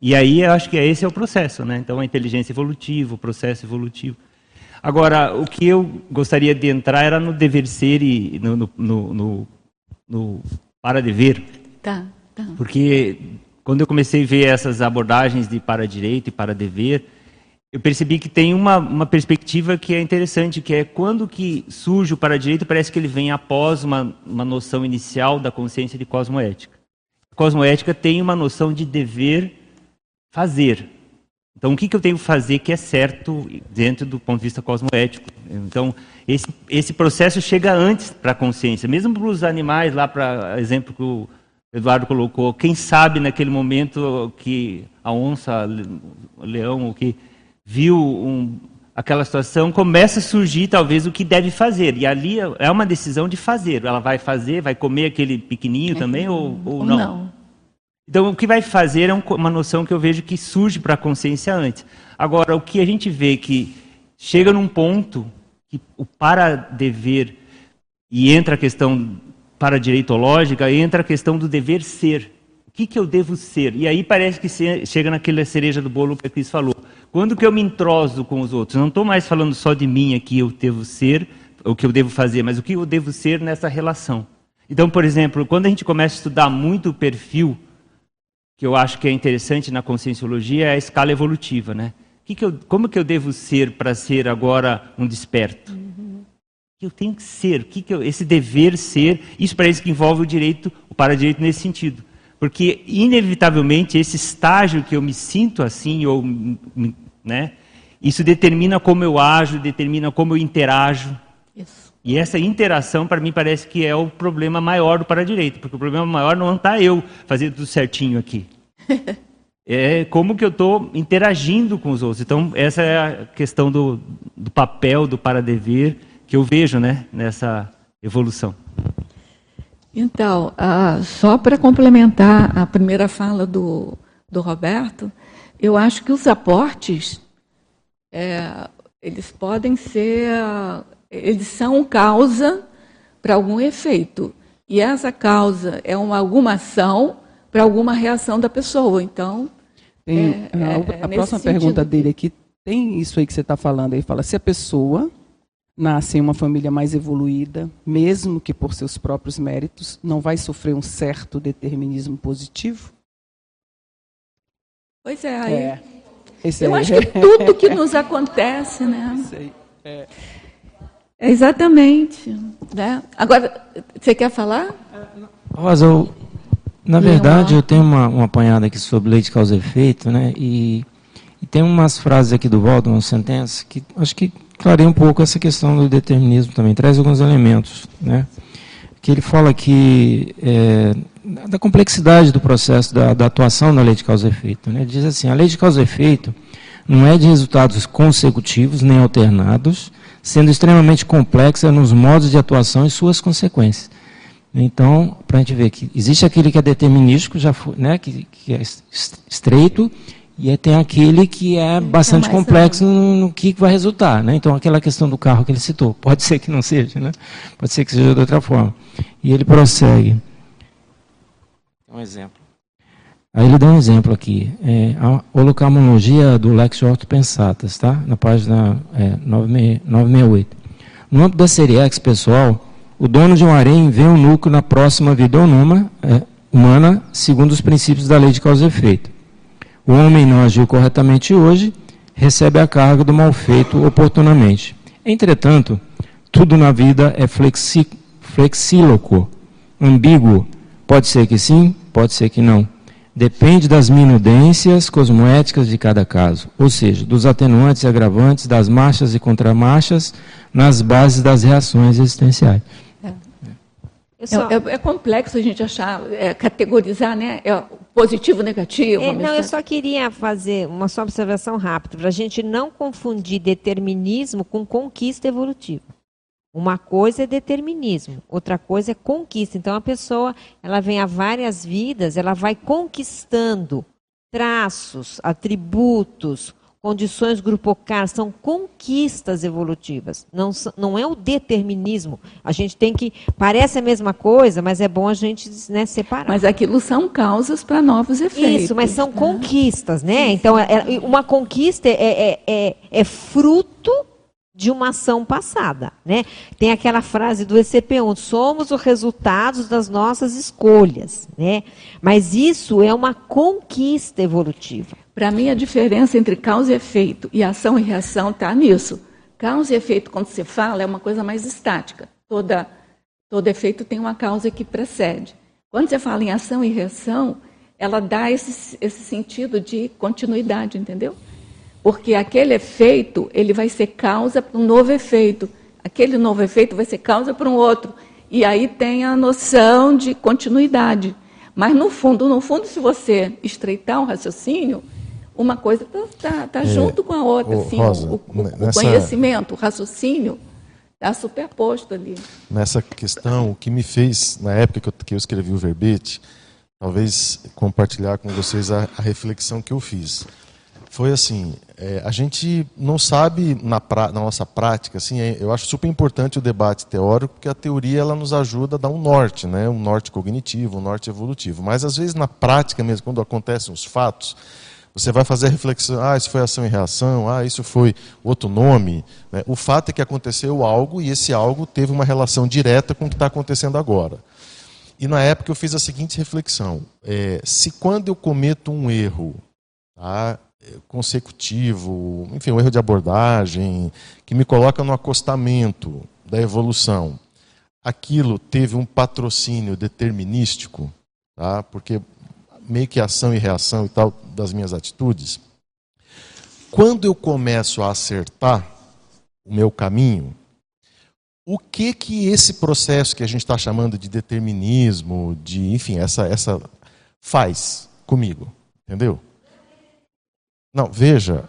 E aí eu acho que esse é o processo, né? Então a inteligência evolutiva, o processo evolutivo. Agora, o que eu gostaria de entrar era no dever ser e no, no, no, no, no para dever. Tá, tá. Porque quando eu comecei a ver essas abordagens de para direito e para dever, eu percebi que tem uma, uma perspectiva que é interessante, que é quando que surge o para direito, parece que ele vem após uma, uma noção inicial da consciência de cosmoética. A cosmoética tem uma noção de dever fazer. Então, o que, que eu tenho que fazer que é certo dentro do ponto de vista cosmoético? Então, esse, esse processo chega antes para a consciência, mesmo para os animais, lá para exemplo que o Eduardo colocou, quem sabe naquele momento que a onça, o leão, o que viu um, aquela situação, começa a surgir talvez o que deve fazer. E ali é uma decisão de fazer. Ela vai fazer, vai comer aquele pequenininho também ou, ou, ou não? não? Então, o que vai fazer é uma noção que eu vejo que surge para a consciência antes. Agora, o que a gente vê que chega num ponto que o para-dever e entra a questão para-direitológica, entra a questão do dever ser. O que, que eu devo ser? E aí parece que chega naquela cereja do bolo que a Cris falou. Quando que eu me entroso com os outros? Não estou mais falando só de mim aqui, eu devo ser, o que eu devo fazer, mas o que eu devo ser nessa relação. Então, por exemplo, quando a gente começa a estudar muito o perfil que eu acho que é interessante na conscienciologia é a escala evolutiva, né? Que que eu, como que eu devo ser para ser agora um desperto? Uhum. Que eu tenho que ser, que que eu, esse dever ser, isso parece que envolve o direito, o para-direito nesse sentido. Porque, inevitavelmente, esse estágio que eu me sinto assim, ou, né, isso determina como eu ajo, determina como eu interajo. Isso. E essa interação, para mim, parece que é o problema maior do para-direito, porque o problema maior não está eu fazendo tudo certinho aqui. é como que eu estou interagindo com os outros. Então, essa é a questão do, do papel do para-dever que eu vejo né, nessa evolução. Então, uh, só para complementar a primeira fala do, do Roberto, eu acho que os aportes, é, eles podem ser eles são causa para algum efeito. E essa causa é uma, alguma ação para alguma reação da pessoa. Então. Tem, é, a, é, a próxima pergunta dele aqui tem isso aí que você está falando. Ele fala: se a pessoa nasce em uma família mais evoluída, mesmo que por seus próprios méritos, não vai sofrer um certo determinismo positivo? Pois é, aí. É. Eu acho que tudo que nos acontece, né? Sei. É. Exatamente. Né? Agora, você quer falar? Rosa, eu, na verdade, eu tenho uma, uma apanhada aqui sobre lei de causa e efeito, né? E, e tem umas frases aqui do Waldo, uma sentença, que acho que clareia um pouco essa questão do determinismo também, traz alguns elementos, né? Que ele fala que é, da complexidade do processo da, da, atuação da lei de causa e efeito. Né? Ele diz assim: a lei de causa e efeito não é de resultados consecutivos nem alternados, sendo extremamente complexa nos modos de atuação e suas consequências. Então, para a gente ver que existe aquele que é determinístico, já né, que, que é estreito, e tem aquele que é bastante complexo no, no, que vai resultar. Né? Então, aquela questão do carro que ele citou, pode ser que não seja, né? pode ser que seja de outra forma. E ele prossegue. Um exemplo. Aí ele dá um exemplo aqui. É, a holocamologia do Lex Orto Pensatas, tá? Na página é, 968. No âmbito da série X, pessoal, o dono de um harém vê um núcleo na próxima vida humana, é, humana, segundo os princípios da lei de causa e efeito. O homem não agiu corretamente hoje, recebe a carga do mal feito oportunamente. Entretanto, tudo na vida é flexi, flexíloco, ambíguo. Pode ser que sim, pode ser que não depende das minudências cosmoéticas de cada caso, ou seja, dos atenuantes e agravantes, das marchas e contramarchas, nas bases das reações existenciais. É, só... é, é, é complexo a gente achar, é, categorizar, né? Positivo, negativo. É, não, eu só queria fazer uma só observação rápida, para a gente não confundir determinismo com conquista evolutiva. Uma coisa é determinismo, outra coisa é conquista. Então a pessoa, ela vem a várias vidas, ela vai conquistando traços, atributos, condições grupocar, são conquistas evolutivas, não, não é o determinismo. A gente tem que. Parece a mesma coisa, mas é bom a gente né, separar. Mas aquilo são causas para novos efeitos. Isso, mas são né? conquistas, né? Então, é, é, uma conquista é, é, é, é fruto de uma ação passada, né? Tem aquela frase do ECP1, somos os resultados das nossas escolhas, né? Mas isso é uma conquista evolutiva. Para mim, a diferença entre causa e efeito e ação e reação está nisso. Causa e efeito, quando se fala, é uma coisa mais estática. Toda, todo efeito tem uma causa que precede. Quando você fala em ação e reação, ela dá esse, esse sentido de continuidade, entendeu? Porque aquele efeito, ele vai ser causa para um novo efeito. Aquele novo efeito vai ser causa para um outro. E aí tem a noção de continuidade. Mas no fundo, no fundo, se você estreitar o raciocínio, uma coisa está tá, tá é, junto com a outra. assim, Rosa, o, o, nessa, o, conhecimento, o raciocínio está superposto ali. Nessa questão, o que me fez, na época que eu, que eu escrevi o verbete, talvez compartilhar com vocês a, a reflexão que eu fiz foi assim, é, a gente não sabe na, pra, na nossa prática, assim, é, eu acho super importante o debate teórico, porque a teoria ela nos ajuda a dar um norte, né, um norte cognitivo, um norte evolutivo. Mas às vezes na prática mesmo, quando acontecem os fatos, você vai fazer reflexão, ah, isso foi ação e reação, ah, isso foi outro nome. Né? O fato é que aconteceu algo e esse algo teve uma relação direta com o que está acontecendo agora. E na época eu fiz a seguinte reflexão: é, se quando eu cometo um erro, tá, consecutivo, enfim, um erro de abordagem, que me coloca no acostamento da evolução. Aquilo teve um patrocínio determinístico, tá? porque meio que ação e reação e tal das minhas atitudes. Quando eu começo a acertar o meu caminho, o que que esse processo que a gente está chamando de determinismo, de enfim, essa essa faz comigo, entendeu? Não, veja.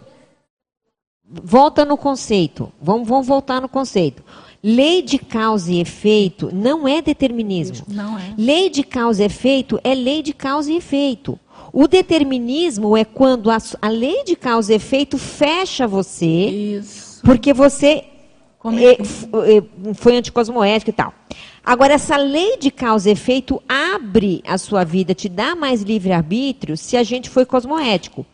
Volta no conceito. Vamos, vamos voltar no conceito. Lei de causa e efeito não é determinismo. Não é. Lei de causa e efeito é lei de causa e efeito. O determinismo é quando a, a lei de causa e efeito fecha você, Isso. porque você é, é, foi anticosmoético e tal. Agora, essa lei de causa e efeito abre a sua vida, te dá mais livre-arbítrio se a gente foi cosmoético.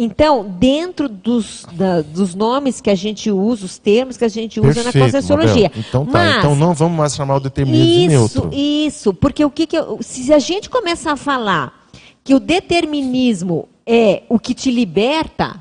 Então, dentro dos, da, dos nomes que a gente usa, os termos que a gente usa Perfeito, na conscienciologia. Então tá, Mas, então não vamos mais chamar o determinismo isso, de neutro. Isso, porque o que, que eu, se a gente começar a falar que o determinismo é o que te liberta,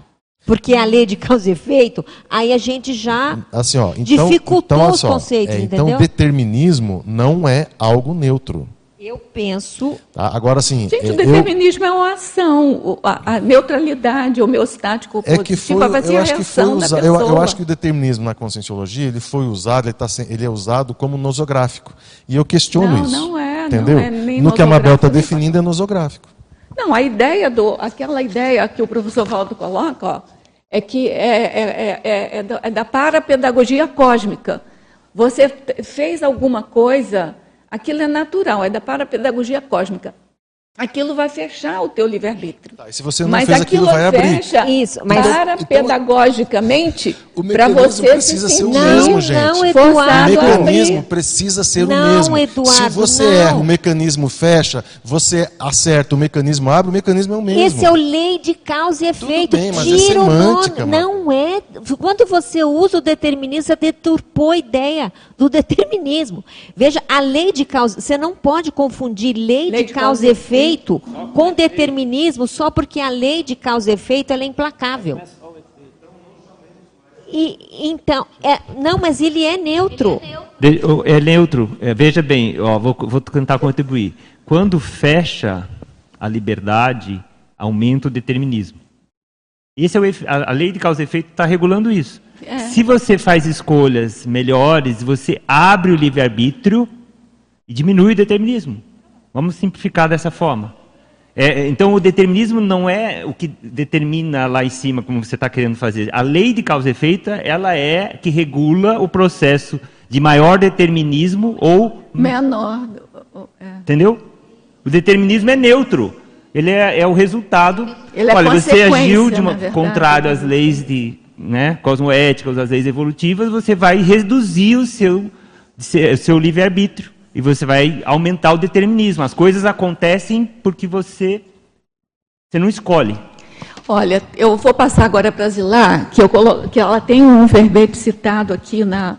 porque é a lei de causa e efeito, aí a gente já assim, ó, então, dificultou então, os conceitos, é, entendeu? Então, determinismo não é algo neutro. Eu penso. Tá? Agora, sim. Gente, o determinismo eu... é uma ação. A, a neutralidade, homeostático, é que foi, vai ser eu a acho que foi usa, eu, eu, acho que o determinismo na conscienciologia ele foi usado, ele, tá, ele é usado como nosográfico. E eu questiono não, isso. Não é. Entendeu? Não é no que a Mabel está definindo é nosográfico. Não, a ideia do. aquela ideia que o professor Valdo coloca, ó, é que é, é, é, é da, é da parapedagogia cósmica. Você fez alguma coisa Aquilo é natural, é da parapedagogia cósmica. Aquilo vai fechar o teu livre-arbítrio. Tá, se você não mas fez aquilo, aquilo vai abrir. Isso, mas para então, pedagogicamente para você precisa se ser o mesmo, não, gente. Não, Eduardo, o mecanismo precisa ser não, o mesmo. Eduardo, se você não. erra, o mecanismo fecha, você acerta, o mecanismo abre, o mecanismo é o mesmo. Esse é o lei de causa e efeito. Tudo bem, mas é Tira é semântica, o nome. Não é. Quando você usa o determinismo, você deturpou a ideia do determinismo. Veja, a lei de causa, você não pode confundir lei, lei de, de, causa e efeito com determinismo só porque a lei de causa e efeito é implacável. E, então, é, não, mas ele é neutro. Ele é neutro. É neutro. É, veja bem, ó, vou, vou tentar contribuir. Quando fecha a liberdade, aumenta o determinismo. Esse é o, a, a lei de causa e efeito está regulando isso. É. Se você faz escolhas melhores, você abre o livre-arbítrio e diminui o determinismo. Vamos simplificar dessa forma. É, então, o determinismo não é o que determina lá em cima, como você está querendo fazer. A lei de causa e efeito, ela é que regula o processo de maior determinismo ou... Menor. É. Entendeu? O determinismo é neutro. Ele é, é o resultado. Ele é olha, você agiu de uma, contrário às leis de né, cosmoéticas, às leis evolutivas, você vai reduzir o seu, o seu livre-arbítrio. E você vai aumentar o determinismo. As coisas acontecem porque você, você não escolhe. Olha, eu vou passar agora para Zilá, que, eu colo... que ela tem um verbete citado aqui na,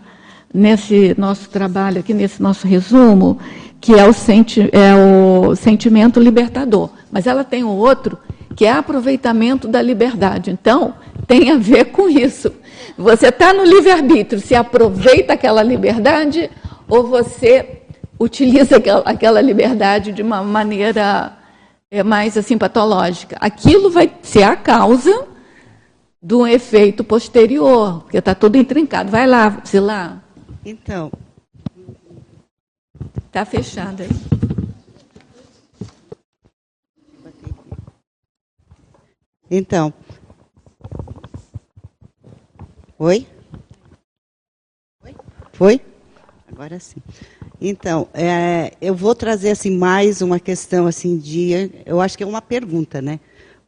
nesse nosso trabalho, aqui nesse nosso resumo, que é o, senti... é o sentimento libertador. Mas ela tem um outro, que é aproveitamento da liberdade. Então, tem a ver com isso. Você está no livre-arbítrio, se aproveita aquela liberdade ou você utiliza aquela liberdade de uma maneira é, mais assim patológica. Aquilo vai ser a causa do efeito posterior, porque está tudo intrincado. Vai lá, Zilá. Então. Está fechado aí. Então. Oi? Foi? Agora sim. Então, é, eu vou trazer assim mais uma questão assim de, eu acho que é uma pergunta, né?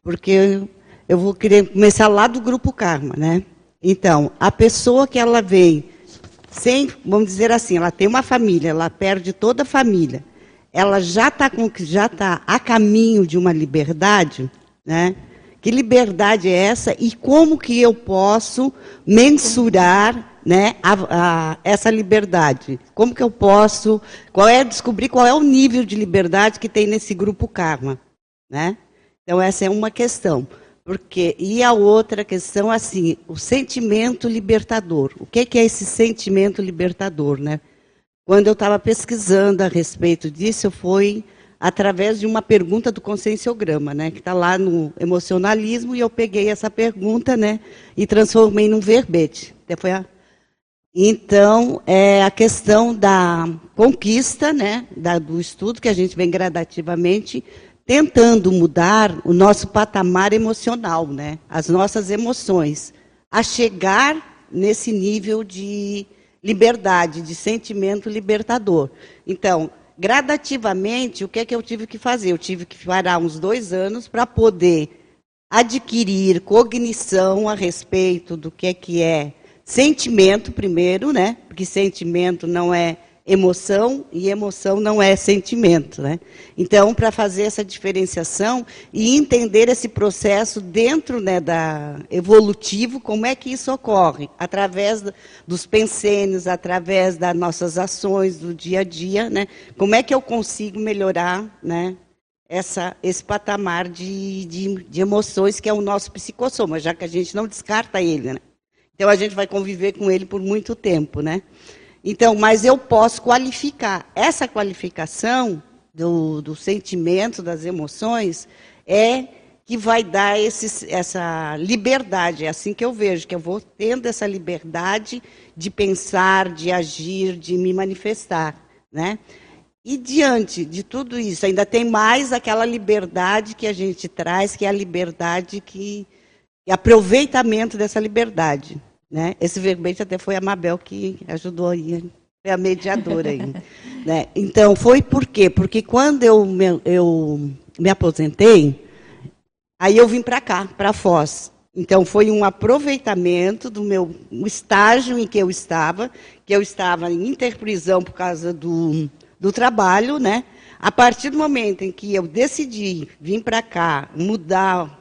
Porque eu, vou querer começar lá do grupo Karma, né? Então, a pessoa que ela vem sem, vamos dizer assim, ela tem uma família, ela perde toda a família, ela já está já tá a caminho de uma liberdade, né? Que liberdade é essa e como que eu posso mensurar né, a, a, essa liberdade? Como que eu posso, qual é, descobrir qual é o nível de liberdade que tem nesse grupo karma, né? Então essa é uma questão. Porque, e a outra questão, assim, o sentimento libertador. O que, que é esse sentimento libertador, né? Quando eu estava pesquisando a respeito disso, foi através de uma pergunta do conscienciograma, né, que está lá no emocionalismo, e eu peguei essa pergunta né, e transformei num verbete. Até foi a então, é a questão da conquista, né, da, do estudo, que a gente vem gradativamente tentando mudar o nosso patamar emocional, né, as nossas emoções, a chegar nesse nível de liberdade, de sentimento libertador. Então, gradativamente, o que é que eu tive que fazer? Eu tive que parar uns dois anos para poder adquirir cognição a respeito do que é que é sentimento primeiro, né? Porque sentimento não é emoção e emoção não é sentimento, né? Então, para fazer essa diferenciação e entender esse processo dentro né, da evolutivo, como é que isso ocorre? Através dos pensênios, através das nossas ações do dia a dia, né? Como é que eu consigo melhorar, né? Essa, esse patamar de, de, de emoções que é o nosso psicossoma, já que a gente não descarta ele, né? Então a gente vai conviver com ele por muito tempo, né? Então, mas eu posso qualificar. Essa qualificação do, do sentimento, das emoções, é que vai dar esse, essa liberdade. É assim que eu vejo, que eu vou tendo essa liberdade de pensar, de agir, de me manifestar. Né? E diante de tudo isso, ainda tem mais aquela liberdade que a gente traz, que é a liberdade que. E aproveitamento dessa liberdade. Né? Esse verbete até foi a Mabel que ajudou aí, foi a mediadora aí. né? Então, foi por quê? Porque quando eu me, eu me aposentei, aí eu vim para cá, para Foz. Então, foi um aproveitamento do meu estágio em que eu estava, que eu estava em interprisão por causa do, do trabalho, né? A partir do momento em que eu decidi vir para cá, mudar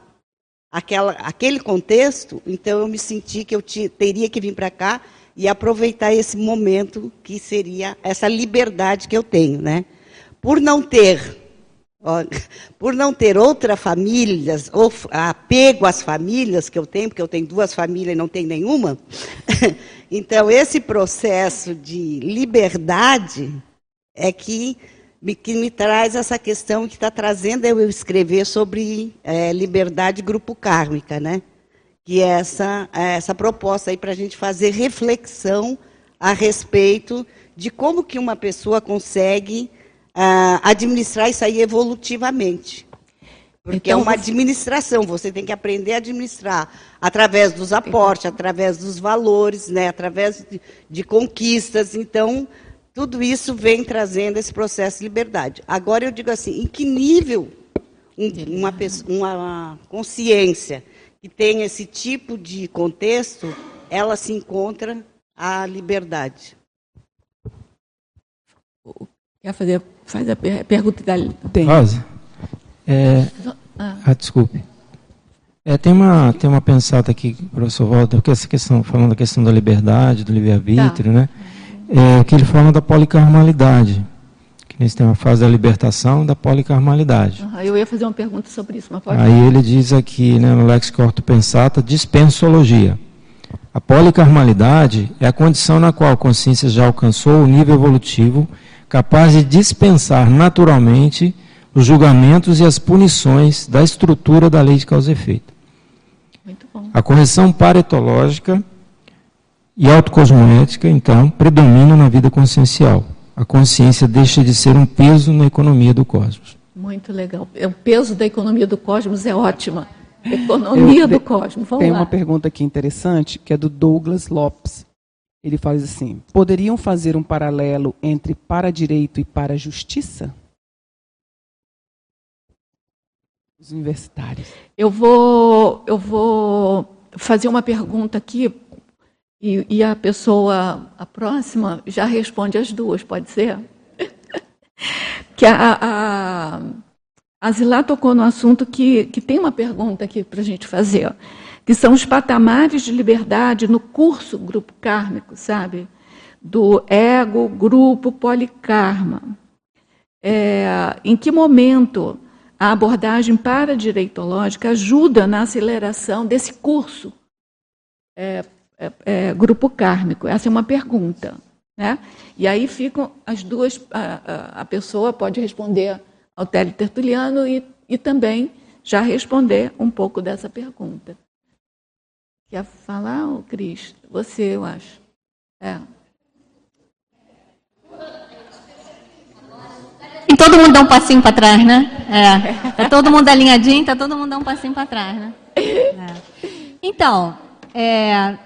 aquela, aquele contexto, então eu me senti que eu teria que vir para cá e aproveitar esse momento que seria essa liberdade que eu tenho, né? Por não ter, ó, por não ter outra família, ou apego às famílias que eu tenho, porque eu tenho duas famílias e não tenho nenhuma. então esse processo de liberdade é que que me traz essa questão que está trazendo eu escrever sobre é, liberdade grupo kármica, né? Que é essa, é essa proposta aí para a gente fazer reflexão a respeito de como que uma pessoa consegue uh, administrar isso aí evolutivamente. Porque é então, é uma administração, você tem que aprender a administrar através dos aportes, através dos valores, né, através de, de conquistas. Então, tudo isso vem trazendo esse processo de liberdade. Agora eu digo assim, em que nível uma, uma consciência que tem esse tipo de contexto, ela se encontra a liberdade. Quer fazer faz a pergunta da tem. Rosa, é, ah. ah, desculpe. É, tem uma tem uma pensada aqui, professor Walter, que essa questão falando da questão da liberdade, do livre arbítrio, tá. né? É, que ele fala da policarmalidade. Eles têm uma fase da libertação da policarmalidade. Uhum, eu ia fazer uma pergunta sobre isso, mas pode Aí ele diz aqui, né, no Lex Corto Pensata, dispensologia. A policarmalidade é a condição na qual a consciência já alcançou o nível evolutivo capaz de dispensar naturalmente os julgamentos e as punições da estrutura da lei de causa e efeito. A correção paretológica e autocosmoética, então, predominam na vida consciencial a consciência deixa de ser um peso na economia do cosmos. Muito legal. É, o peso da economia do cosmos é ótima. Economia Eu, do cosmos. Vamos tem lá. uma pergunta aqui interessante que é do Douglas Lopes. Ele faz assim: poderiam fazer um paralelo entre para-direito e para-justiça? Os universitários. Eu vou, eu vou fazer uma pergunta aqui e, e, a pessoa, a próxima, já responde as duas, pode ser? que a, a, a Zilá tocou no assunto que, que tem uma pergunta aqui para a gente fazer, que são os patamares de liberdade no curso grupo kármico, sabe? Do ego, grupo, polikarma. É, em que momento a abordagem para-direitológica ajuda na aceleração desse curso é, é, é, grupo kármico? Essa é uma pergunta. Né? E aí ficam as duas, a, a, pessoa pode responder ao teletertuliano e, e também já responder um pouco dessa pergunta. Quer falar, oh, Cris? Você, eu acho. É. E todo mundo dá um passinho para trás, né? É. Tá todo mundo alinhadinho, tá todo mundo dá um passinho para trás, né? É. Então, é,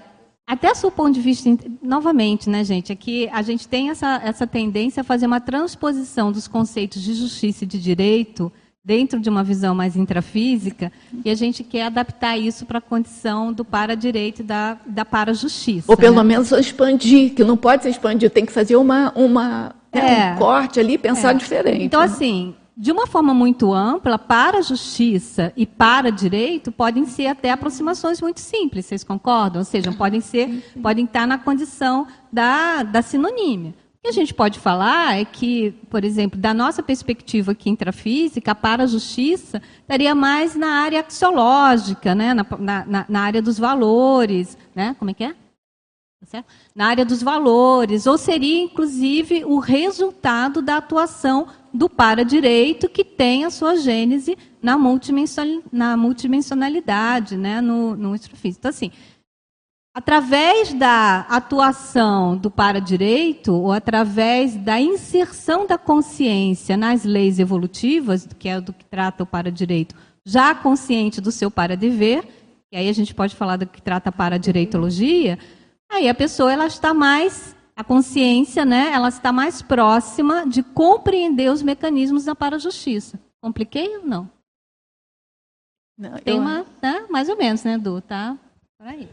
até o ponto de vista, novamente, né, gente, aqui a gente tem essa, essa tendência a fazer uma transposição dos conceitos de justiça e de direito dentro de uma visão mais intrafísica, e a gente quer adaptar isso para a condição do para-direito e da, da para-justiça. Ou pelo né? menos expandir, que não pode ser expandido, tem que fazer uma, uma, né, é, um corte ali e pensar é. diferente. Então, né? assim, de uma forma muito ampla, para justiça e para direito, podem ser até aproximações muito simples, vocês concordam? Ou seja, podem ser, podem estar na condição da, da sinonímia. O que a gente pode falar é que, por exemplo, da nossa perspectiva aqui intrafísica, para a justiça estaria mais na área axiológica, né? na, na, na área dos valores, né? Como é que é? Tá na área dos valores, ou seria, inclusive, o resultado da atuação do para-direito, que tem a sua gênese na, na multidimensionalidade, né, no, no extrafísico. Então, assim, através da atuação do para-direito, ou através da inserção da consciência nas leis evolutivas, que é do que trata o para-direito, já consciente do seu para-dever, e aí a gente pode falar do que trata a para-direitologia, Aí a pessoa ela está mais a consciência, né? Ela está mais próxima de compreender os mecanismos da para-justiça. Compliquei ou não? não Tem uma, né? mais ou menos, né, Du? Tá por aí.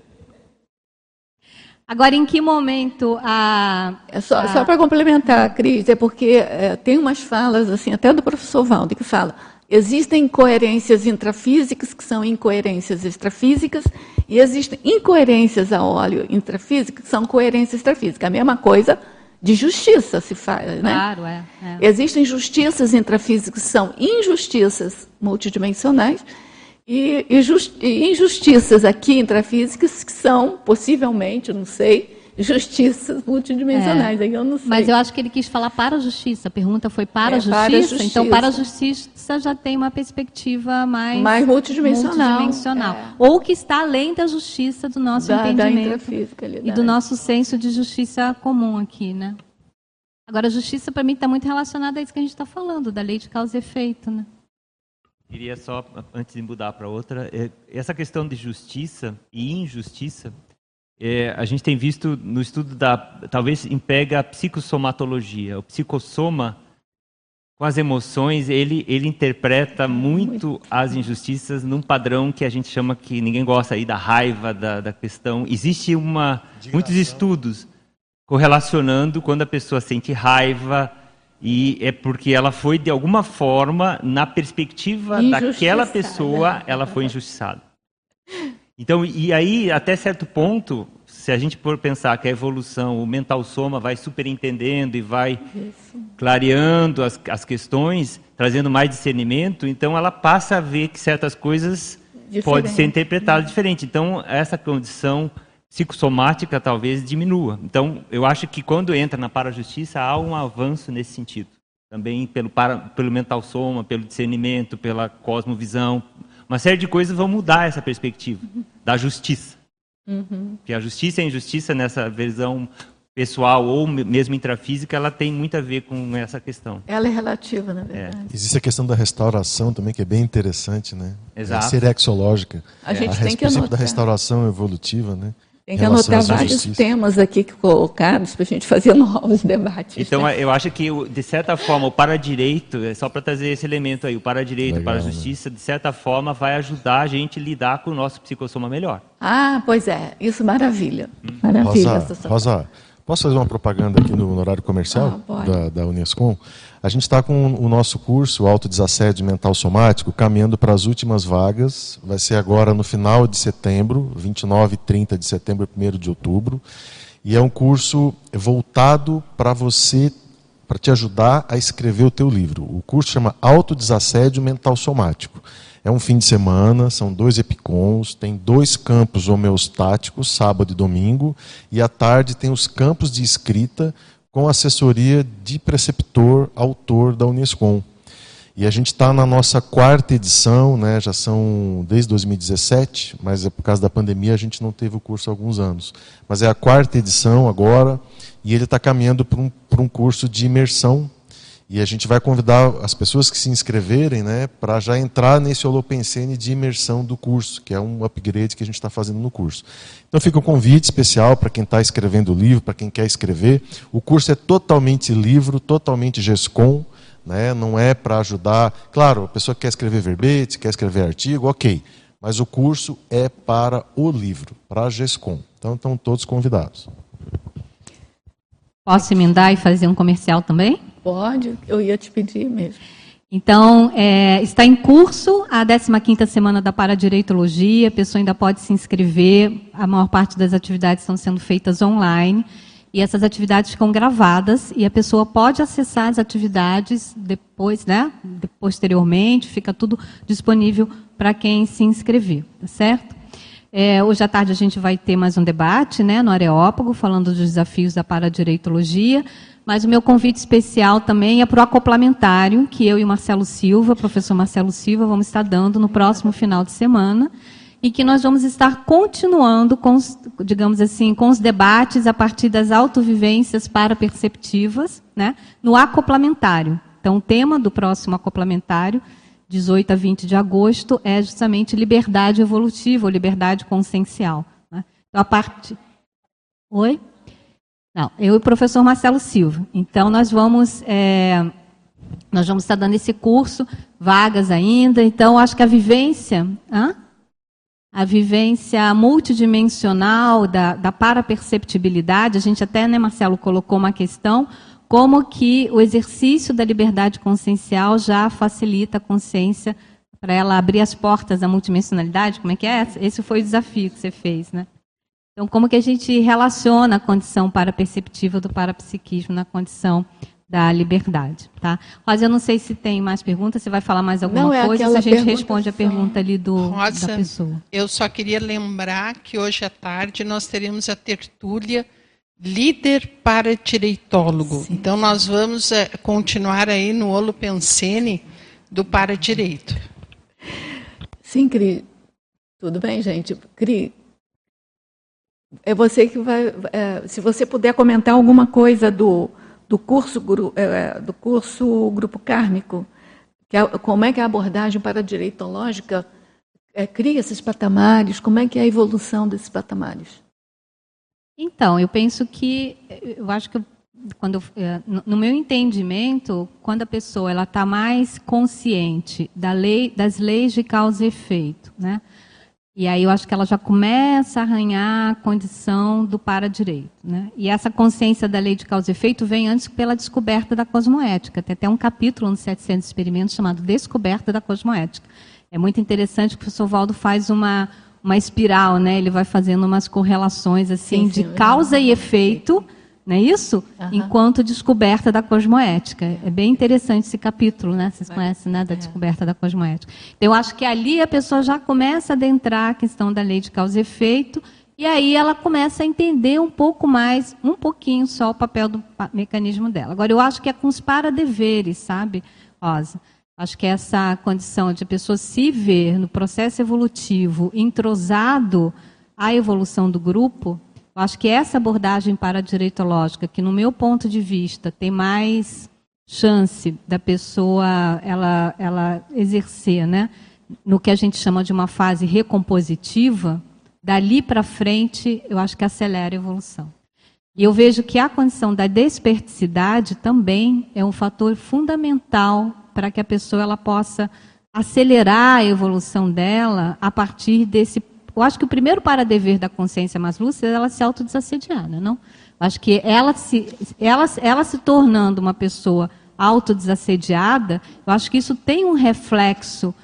Agora, em que momento a. É só, a... só para complementar, Cris, é porque é, tem umas falas, assim, até do professor Valde, que fala: Existem incoerências intrafísicas, que são incoerências extrafísicas, e existem incoerências a óleo intrafísicas, que são coerências extrafísicas. A mesma coisa de justiça se faz, né? Claro, é, é. Existem justiças intrafísicas que são injustiças multidimensionais, e, e, e injustiças aqui intrafísicas que são, possivelmente, não sei, justiças multidimensionais. É. Aí eu não sei. Mas eu acho que ele quis falar para a justiça. A pergunta foi para, é, a, justiça, para a justiça. Então, para a justiça já tem uma perspectiva mais, mais multidimensional. multidimensional. É. Ou que está além da justiça do nosso da, entendimento. Da e do nosso senso de justiça comum aqui, né? Agora, a justiça, para mim, está muito relacionada a isso que a gente está falando, da lei de causa e efeito, né? Queria só, antes de mudar para outra, é, essa questão de justiça e injustiça, é, a gente tem visto no estudo da. Talvez empega a psicossomatologia. O psicossoma, com as emoções, ele, ele interpreta muito as injustiças num padrão que a gente chama que ninguém gosta aí da raiva, da, da questão. Existe uma, muitos estudos correlacionando quando a pessoa sente raiva e é porque ela foi de alguma forma na perspectiva daquela pessoa, ela foi injustiçada. Então, e aí até certo ponto se a gente for pensar que a evolução, o mental soma vai superentendendo e vai Isso. clareando as, as questões, trazendo mais discernimento, então ela passa a ver que certas coisas diferente. podem ser interpretadas diferente. Então, essa condição psicossomática talvez diminua. Então, eu acho que quando entra na parajustiça, há um avanço nesse sentido. Também pelo, para, pelo mental soma, pelo discernimento, pela cosmovisão. Uma série de coisas vão mudar essa perspectiva da justiça. Uhum. Que a justiça e a injustiça nessa visão pessoal ou mesmo intrafísica, ela tem muito a ver com essa questão. Ela é relativa, na verdade. É. Existe a questão da restauração também, que é bem interessante, né? Exato. É serexológica. A gente a tem que anotar. da restauração evolutiva, né? Tem que anotar vários temas aqui colocados para a gente fazer novos debates. Então, né? eu acho que, de certa forma, o para-direito, é só para trazer esse elemento aí, o para-direito, o para-justiça, né? de certa forma, vai ajudar a gente a lidar com o nosso psicossoma melhor. Ah, pois é. Isso, maravilha. Hum. Maravilha. Rosa, Rosa, posso fazer uma propaganda aqui no, no horário comercial ah, da, da Unescom? A gente está com o nosso curso Autodesassédio Mental Somático caminhando para as últimas vagas. Vai ser agora no final de setembro, 29 e 30 de setembro e 1 de outubro. E é um curso voltado para você, para te ajudar a escrever o teu livro. O curso chama Autodesassédio Mental Somático. É um fim de semana, são dois epicons, tem dois campos homeostáticos, sábado e domingo, e à tarde tem os campos de escrita com assessoria de preceptor, autor da Unescom. E a gente está na nossa quarta edição, né, já são desde 2017, mas é por causa da pandemia a gente não teve o curso há alguns anos. Mas é a quarta edição agora, e ele está caminhando para um, um curso de imersão e a gente vai convidar as pessoas que se inscreverem né, para já entrar nesse Holopensene de imersão do curso, que é um upgrade que a gente está fazendo no curso. Então fica um convite especial para quem está escrevendo o livro, para quem quer escrever. O curso é totalmente livro, totalmente GESCOM, né, não é para ajudar. Claro, a pessoa quer escrever verbete, quer escrever artigo, ok. Mas o curso é para o livro, para a GESCOM. Então estão todos convidados. Posso emendar e fazer um comercial também? Pode, eu ia te pedir mesmo. Então, é, está em curso a 15ª Semana da Paradireitologia, a pessoa ainda pode se inscrever, a maior parte das atividades estão sendo feitas online, e essas atividades ficam gravadas, e a pessoa pode acessar as atividades depois, né, posteriormente, fica tudo disponível para quem se inscrever, tá certo? É, hoje à tarde a gente vai ter mais um debate né, no Areópago, falando dos desafios da paradireitologia, mas o meu convite especial também é para o acoplamentário, que eu e o Marcelo Silva, professor Marcelo Silva, vamos estar dando no próximo final de semana, e que nós vamos estar continuando com, os, digamos assim, com os debates a partir das autovivências paraperceptivas, né, no acoplamentário. Então, o tema do próximo acoplamentário, 18 a 20 de agosto, é justamente liberdade evolutiva, ou liberdade consciencial. Né? Então, a parte... Oi? Não, eu e o professor Marcelo Silva. Então, nós vamos, é, nós vamos estar dando esse curso, vagas ainda. Então, acho que a vivência, hã? a vivência multidimensional da, da paraperceptibilidade, a gente até, né, Marcelo, colocou uma questão, como que o exercício da liberdade consciencial já facilita a consciência para ela abrir as portas da multidimensionalidade, como é que é? Esse foi o desafio que você fez, né? Então, como que a gente relaciona a condição paraperceptiva do parapsiquismo na condição da liberdade, tá? Rosa, eu não sei se tem mais perguntas, você vai falar mais alguma não, é coisa, se a gente responde a pergunta ali do, Rosa, da pessoa. Eu só queria lembrar que hoje à tarde nós teremos a tertúlia líder para direitólogo. Sim. Então nós vamos é, continuar aí no Olo Pensene do para direito. Sim, Cri. Tudo bem, gente. Cri, é você que vai. É, se você puder comentar alguma coisa do, do, curso, é, do curso Grupo Kármico, que é, como é que a abordagem para direitológica é, cria esses patamares, como é que é a evolução desses patamares? Então, eu penso que, eu acho que quando é, no meu entendimento, quando a pessoa ela está mais consciente da lei, das leis de causa e efeito, né? E aí eu acho que ela já começa a arranhar a condição do para-direito. Né? E essa consciência da lei de causa e efeito vem antes pela descoberta da cosmoética. Tem até um capítulo nos 700 experimentos chamado Descoberta da Cosmoética. É muito interessante que o professor Valdo faz uma, uma espiral, né? ele vai fazendo umas correlações assim sim, sim, de causa e efeito não é isso? Uhum. Enquanto descoberta da cosmoética. É bem interessante esse capítulo, né? Vocês conhecem, né? Da é. descoberta da cosmoética. Então, eu acho que ali a pessoa já começa a adentrar a questão da lei de causa e efeito, e aí ela começa a entender um pouco mais, um pouquinho só, o papel do mecanismo dela. Agora, eu acho que é com os para-deveres, sabe, Rosa? Acho que essa condição de a pessoa se ver no processo evolutivo entrosado à evolução do grupo, acho que essa abordagem para a direitológica, que no meu ponto de vista tem mais chance da pessoa ela, ela exercer, né, no que a gente chama de uma fase recompositiva, dali para frente eu acho que acelera a evolução. E eu vejo que a condição da desperticidade também é um fator fundamental para que a pessoa ela possa acelerar a evolução dela a partir desse eu acho que o primeiro para-dever da consciência mais lúcida é ela se autodesassediar, né, não? Acho que ela se, ela, ela se tornando uma pessoa autodesassediada, eu acho que isso tem um reflexo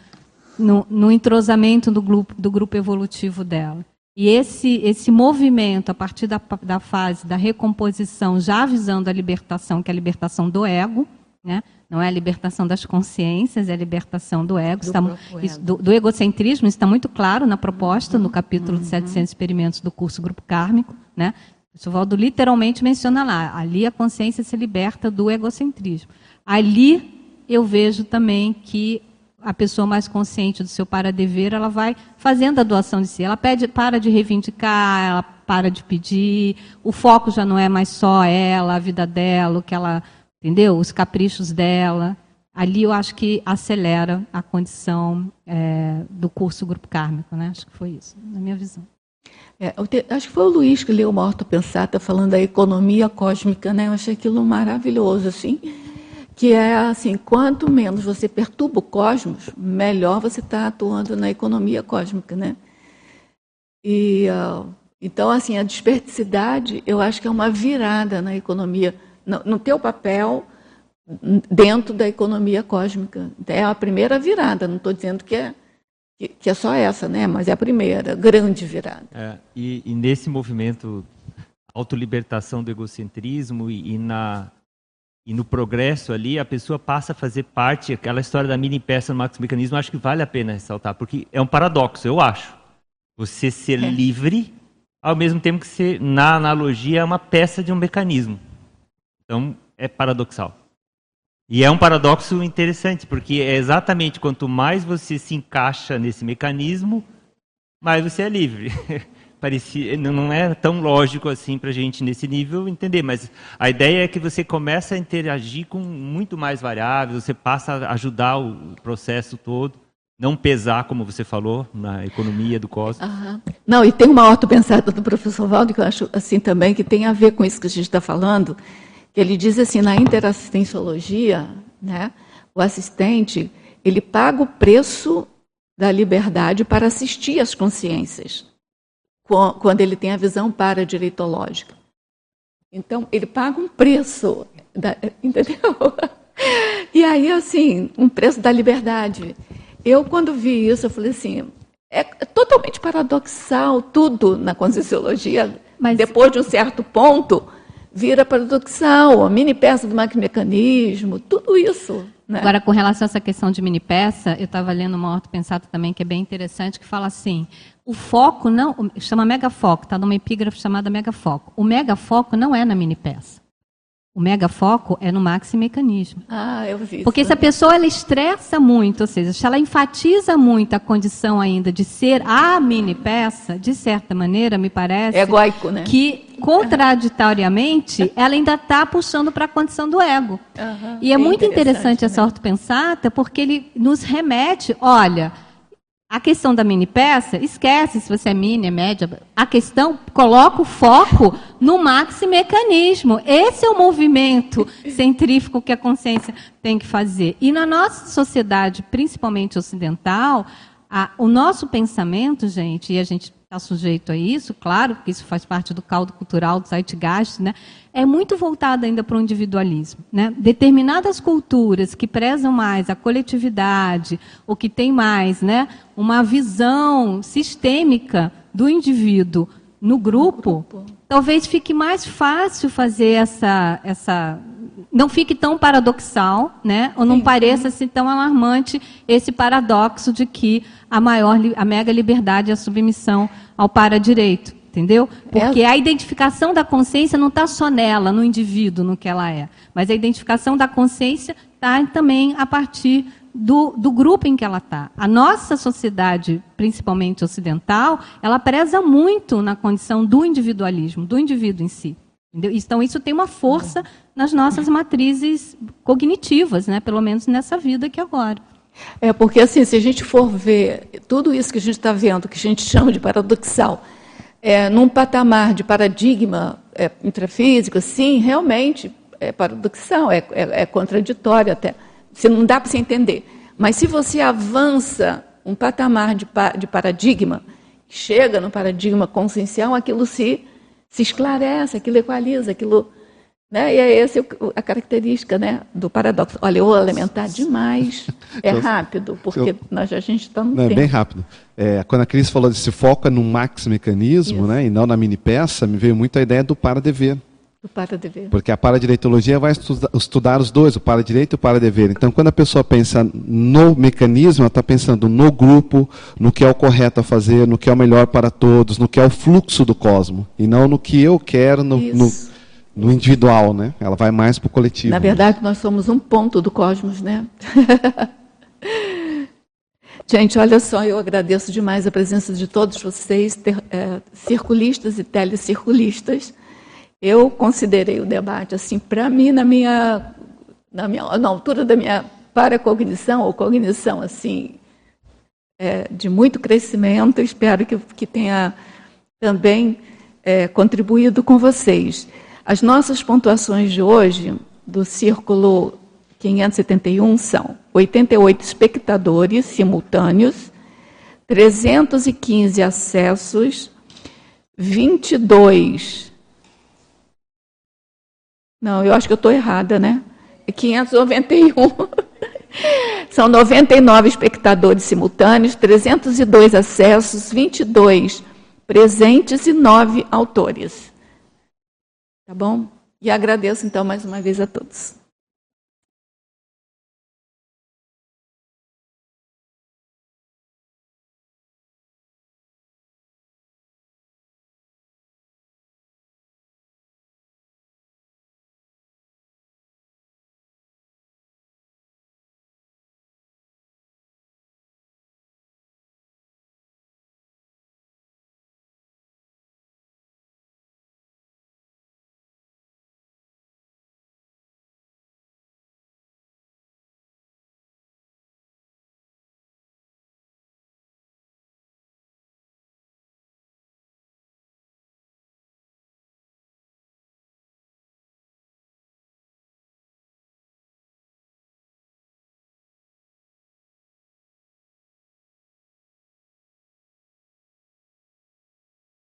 no, no entrosamento do grupo, do grupo evolutivo dela. E esse, esse movimento, a partir da, da fase da recomposição, já visando a libertação, que é a libertação do ego, né? Não é a libertação das consciências, é a libertação do ego. Do, está. Isso, do, do egocentrismo, isso está muito claro na proposta, uhum, no capítulo uhum. de 700 experimentos do curso Grupo Kármico. Né? O Valdo literalmente menciona lá, ali a consciência se liberta do egocentrismo. Ali eu vejo também que a pessoa mais consciente do seu para-dever, ela vai fazendo a doação de si. Ela pede, para de reivindicar, ela para de pedir, o foco já não é mais só ela, a vida dela, o que ela entendeu? Os caprichos dela. Ali eu acho que acelera a condição é, do curso Grupo Kármico, né? Acho que foi isso, na minha visão. É, te, acho que foi o Luiz que leu Morto Pensata falando da economia cósmica, né? Eu achei aquilo maravilhoso, assim, que é assim, quanto menos você perturba o cosmos, melhor você está atuando na economia cósmica, né? E uh, então, assim, a desperticidade, eu acho que é uma virada na economia no, no teu papel dentro da economia cósmica. É a primeira virada, não estou dizendo que é, que, que, é só essa, né? mas é a primeira, grande virada. É, e, e, nesse movimento autolibertação do egocentrismo e, e, na, e no progresso ali, a pessoa passa a fazer parte, aquela história da mini peça no Max Mecanismo, acho que vale a pena ressaltar, porque é um paradoxo, eu acho. Você ser é. livre, ao mesmo tempo que você, na analogia, é uma peça de um mecanismo. Então, é paradoxal. E é um paradoxo interessante, porque é exatamente quanto mais você se encaixa nesse mecanismo, mais você é livre. Parecia, não é tão lógico assim para a gente nesse nível entender, mas a ideia é que você começa a interagir com muito mais variáveis, você passa a ajudar o processo todo, não pesar, como você falou, na economia do cosmos. Uhum. Não, e tem uma pensada do professor Valdo que eu acho assim também, que tem a ver com isso que a gente está falando, ele diz assim, na interassistenciologia, né, o assistente, ele paga o preço da liberdade para assistir às consciências, quando ele tem a visão paradireitológica. Então, ele paga um preço, da, entendeu? E aí, assim, um preço da liberdade. Eu, quando vi isso, eu falei assim, é totalmente paradoxal tudo na Conscienciologia. Mas depois de um certo ponto, vira paradoxal, a mini peça do maquimecanismo, tudo isso. Né? Agora, com relação a essa questão de mini peça, eu estava lendo uma ortopensata também que é bem interessante, que fala assim: o foco não. chama megafoco, está numa epígrafe chamada megafoco. O megafoco não é na mini peça. O megafoco é no maximecanismo. Ah, eu vi. Porque se a pessoa ela estressa muito, ou seja, se ela enfatiza muito a condição ainda de ser a mini peça, de certa maneira, me parece. É egoico, né? Que, contraditoriamente, ela ainda está puxando para a condição do ego. Uhum, e é, é muito interessante, interessante né? essa ortopensata, porque ele nos remete, olha A questão da mini peça, esquece se você é mini, é média. A questão, coloca o foco no maximecanismo. Esse é o movimento centrífugo que a consciência tem que fazer. E na nossa sociedade, principalmente ocidental, a, o nosso pensamento, gente, e a gente está sujeito a isso, claro, porque isso faz parte do caldo cultural do Zeitgeist, né, é muito voltado ainda para o individualismo. Né? Determinadas culturas que prezam mais a coletividade, ou que têm mais né, uma visão sistêmica do indivíduo no grupo, grupo, talvez fique mais fácil fazer essa, essa não fique tão paradoxal, né? Ou não sim, pareça assim tão alarmante esse paradoxo de que a maior, a mega liberdade é a submissão ao para-direito, entendeu? Porque a identificação da consciência não está só nela, no indivíduo, no que ela é, mas a identificação da consciência está também a partir do, do, grupo em que ela está. A nossa sociedade, principalmente ocidental, ela preza muito na condição do individualismo, do indivíduo em si. Entendeu? Então, isso tem uma força nas nossas matrizes cognitivas, né? pelo menos nessa vida aqui agora. É, porque assim, se a gente for ver tudo isso que a gente está vendo, que a gente chama de paradoxal, é, num patamar de paradigma é, intrafísico, sim, realmente é paradoxal, é, é, é contraditório até. Se não dá para se entender. Mas se você avança um patamar de, de paradigma, chega no paradigma consciencial, aquilo se, se esclarece, aquilo equaliza, aquilo né? E é essa a característica né, do paradoxo. Olha, eu vou alimentar demais. É então, rápido, porque nós, a gente está no não. É bem rápido. É, quando a Cris falou desse foco é no max mecanismo né, e não na mini peça, me veio muito a ideia do para-dever. Do para-dever. Porque a paradireitologia vai estudar, estudar os dois, o para-direito e o para-dever. Então, quando a pessoa pensa no mecanismo, ela está pensando no grupo, no que é o correto a fazer, no que é o melhor para todos, no que é o fluxo do cosmo. E não no que eu quero, no, no individual, né? Ela vai mais para o coletivo. Na verdade, nós somos um ponto do cosmos, né? Gente, olha só, eu agradeço demais a presença de todos vocês, ter, é, circulistas e telecirculistas. Eu considerei o debate, assim, para mim, na minha, na minha, na altura da minha paracognição, ou cognição, assim, é, de muito crescimento. Espero que, que tenha também é, contribuído com vocês. As nossas pontuações de hoje, do círculo 571, são 88 espectadores simultâneos, 315 acessos, 22. Não, eu acho que eu estou errada, né? É 591. São 99 espectadores simultâneos, 302 acessos, 22 presentes e 9 autores. Tá bom? E agradeço então mais uma vez a todos.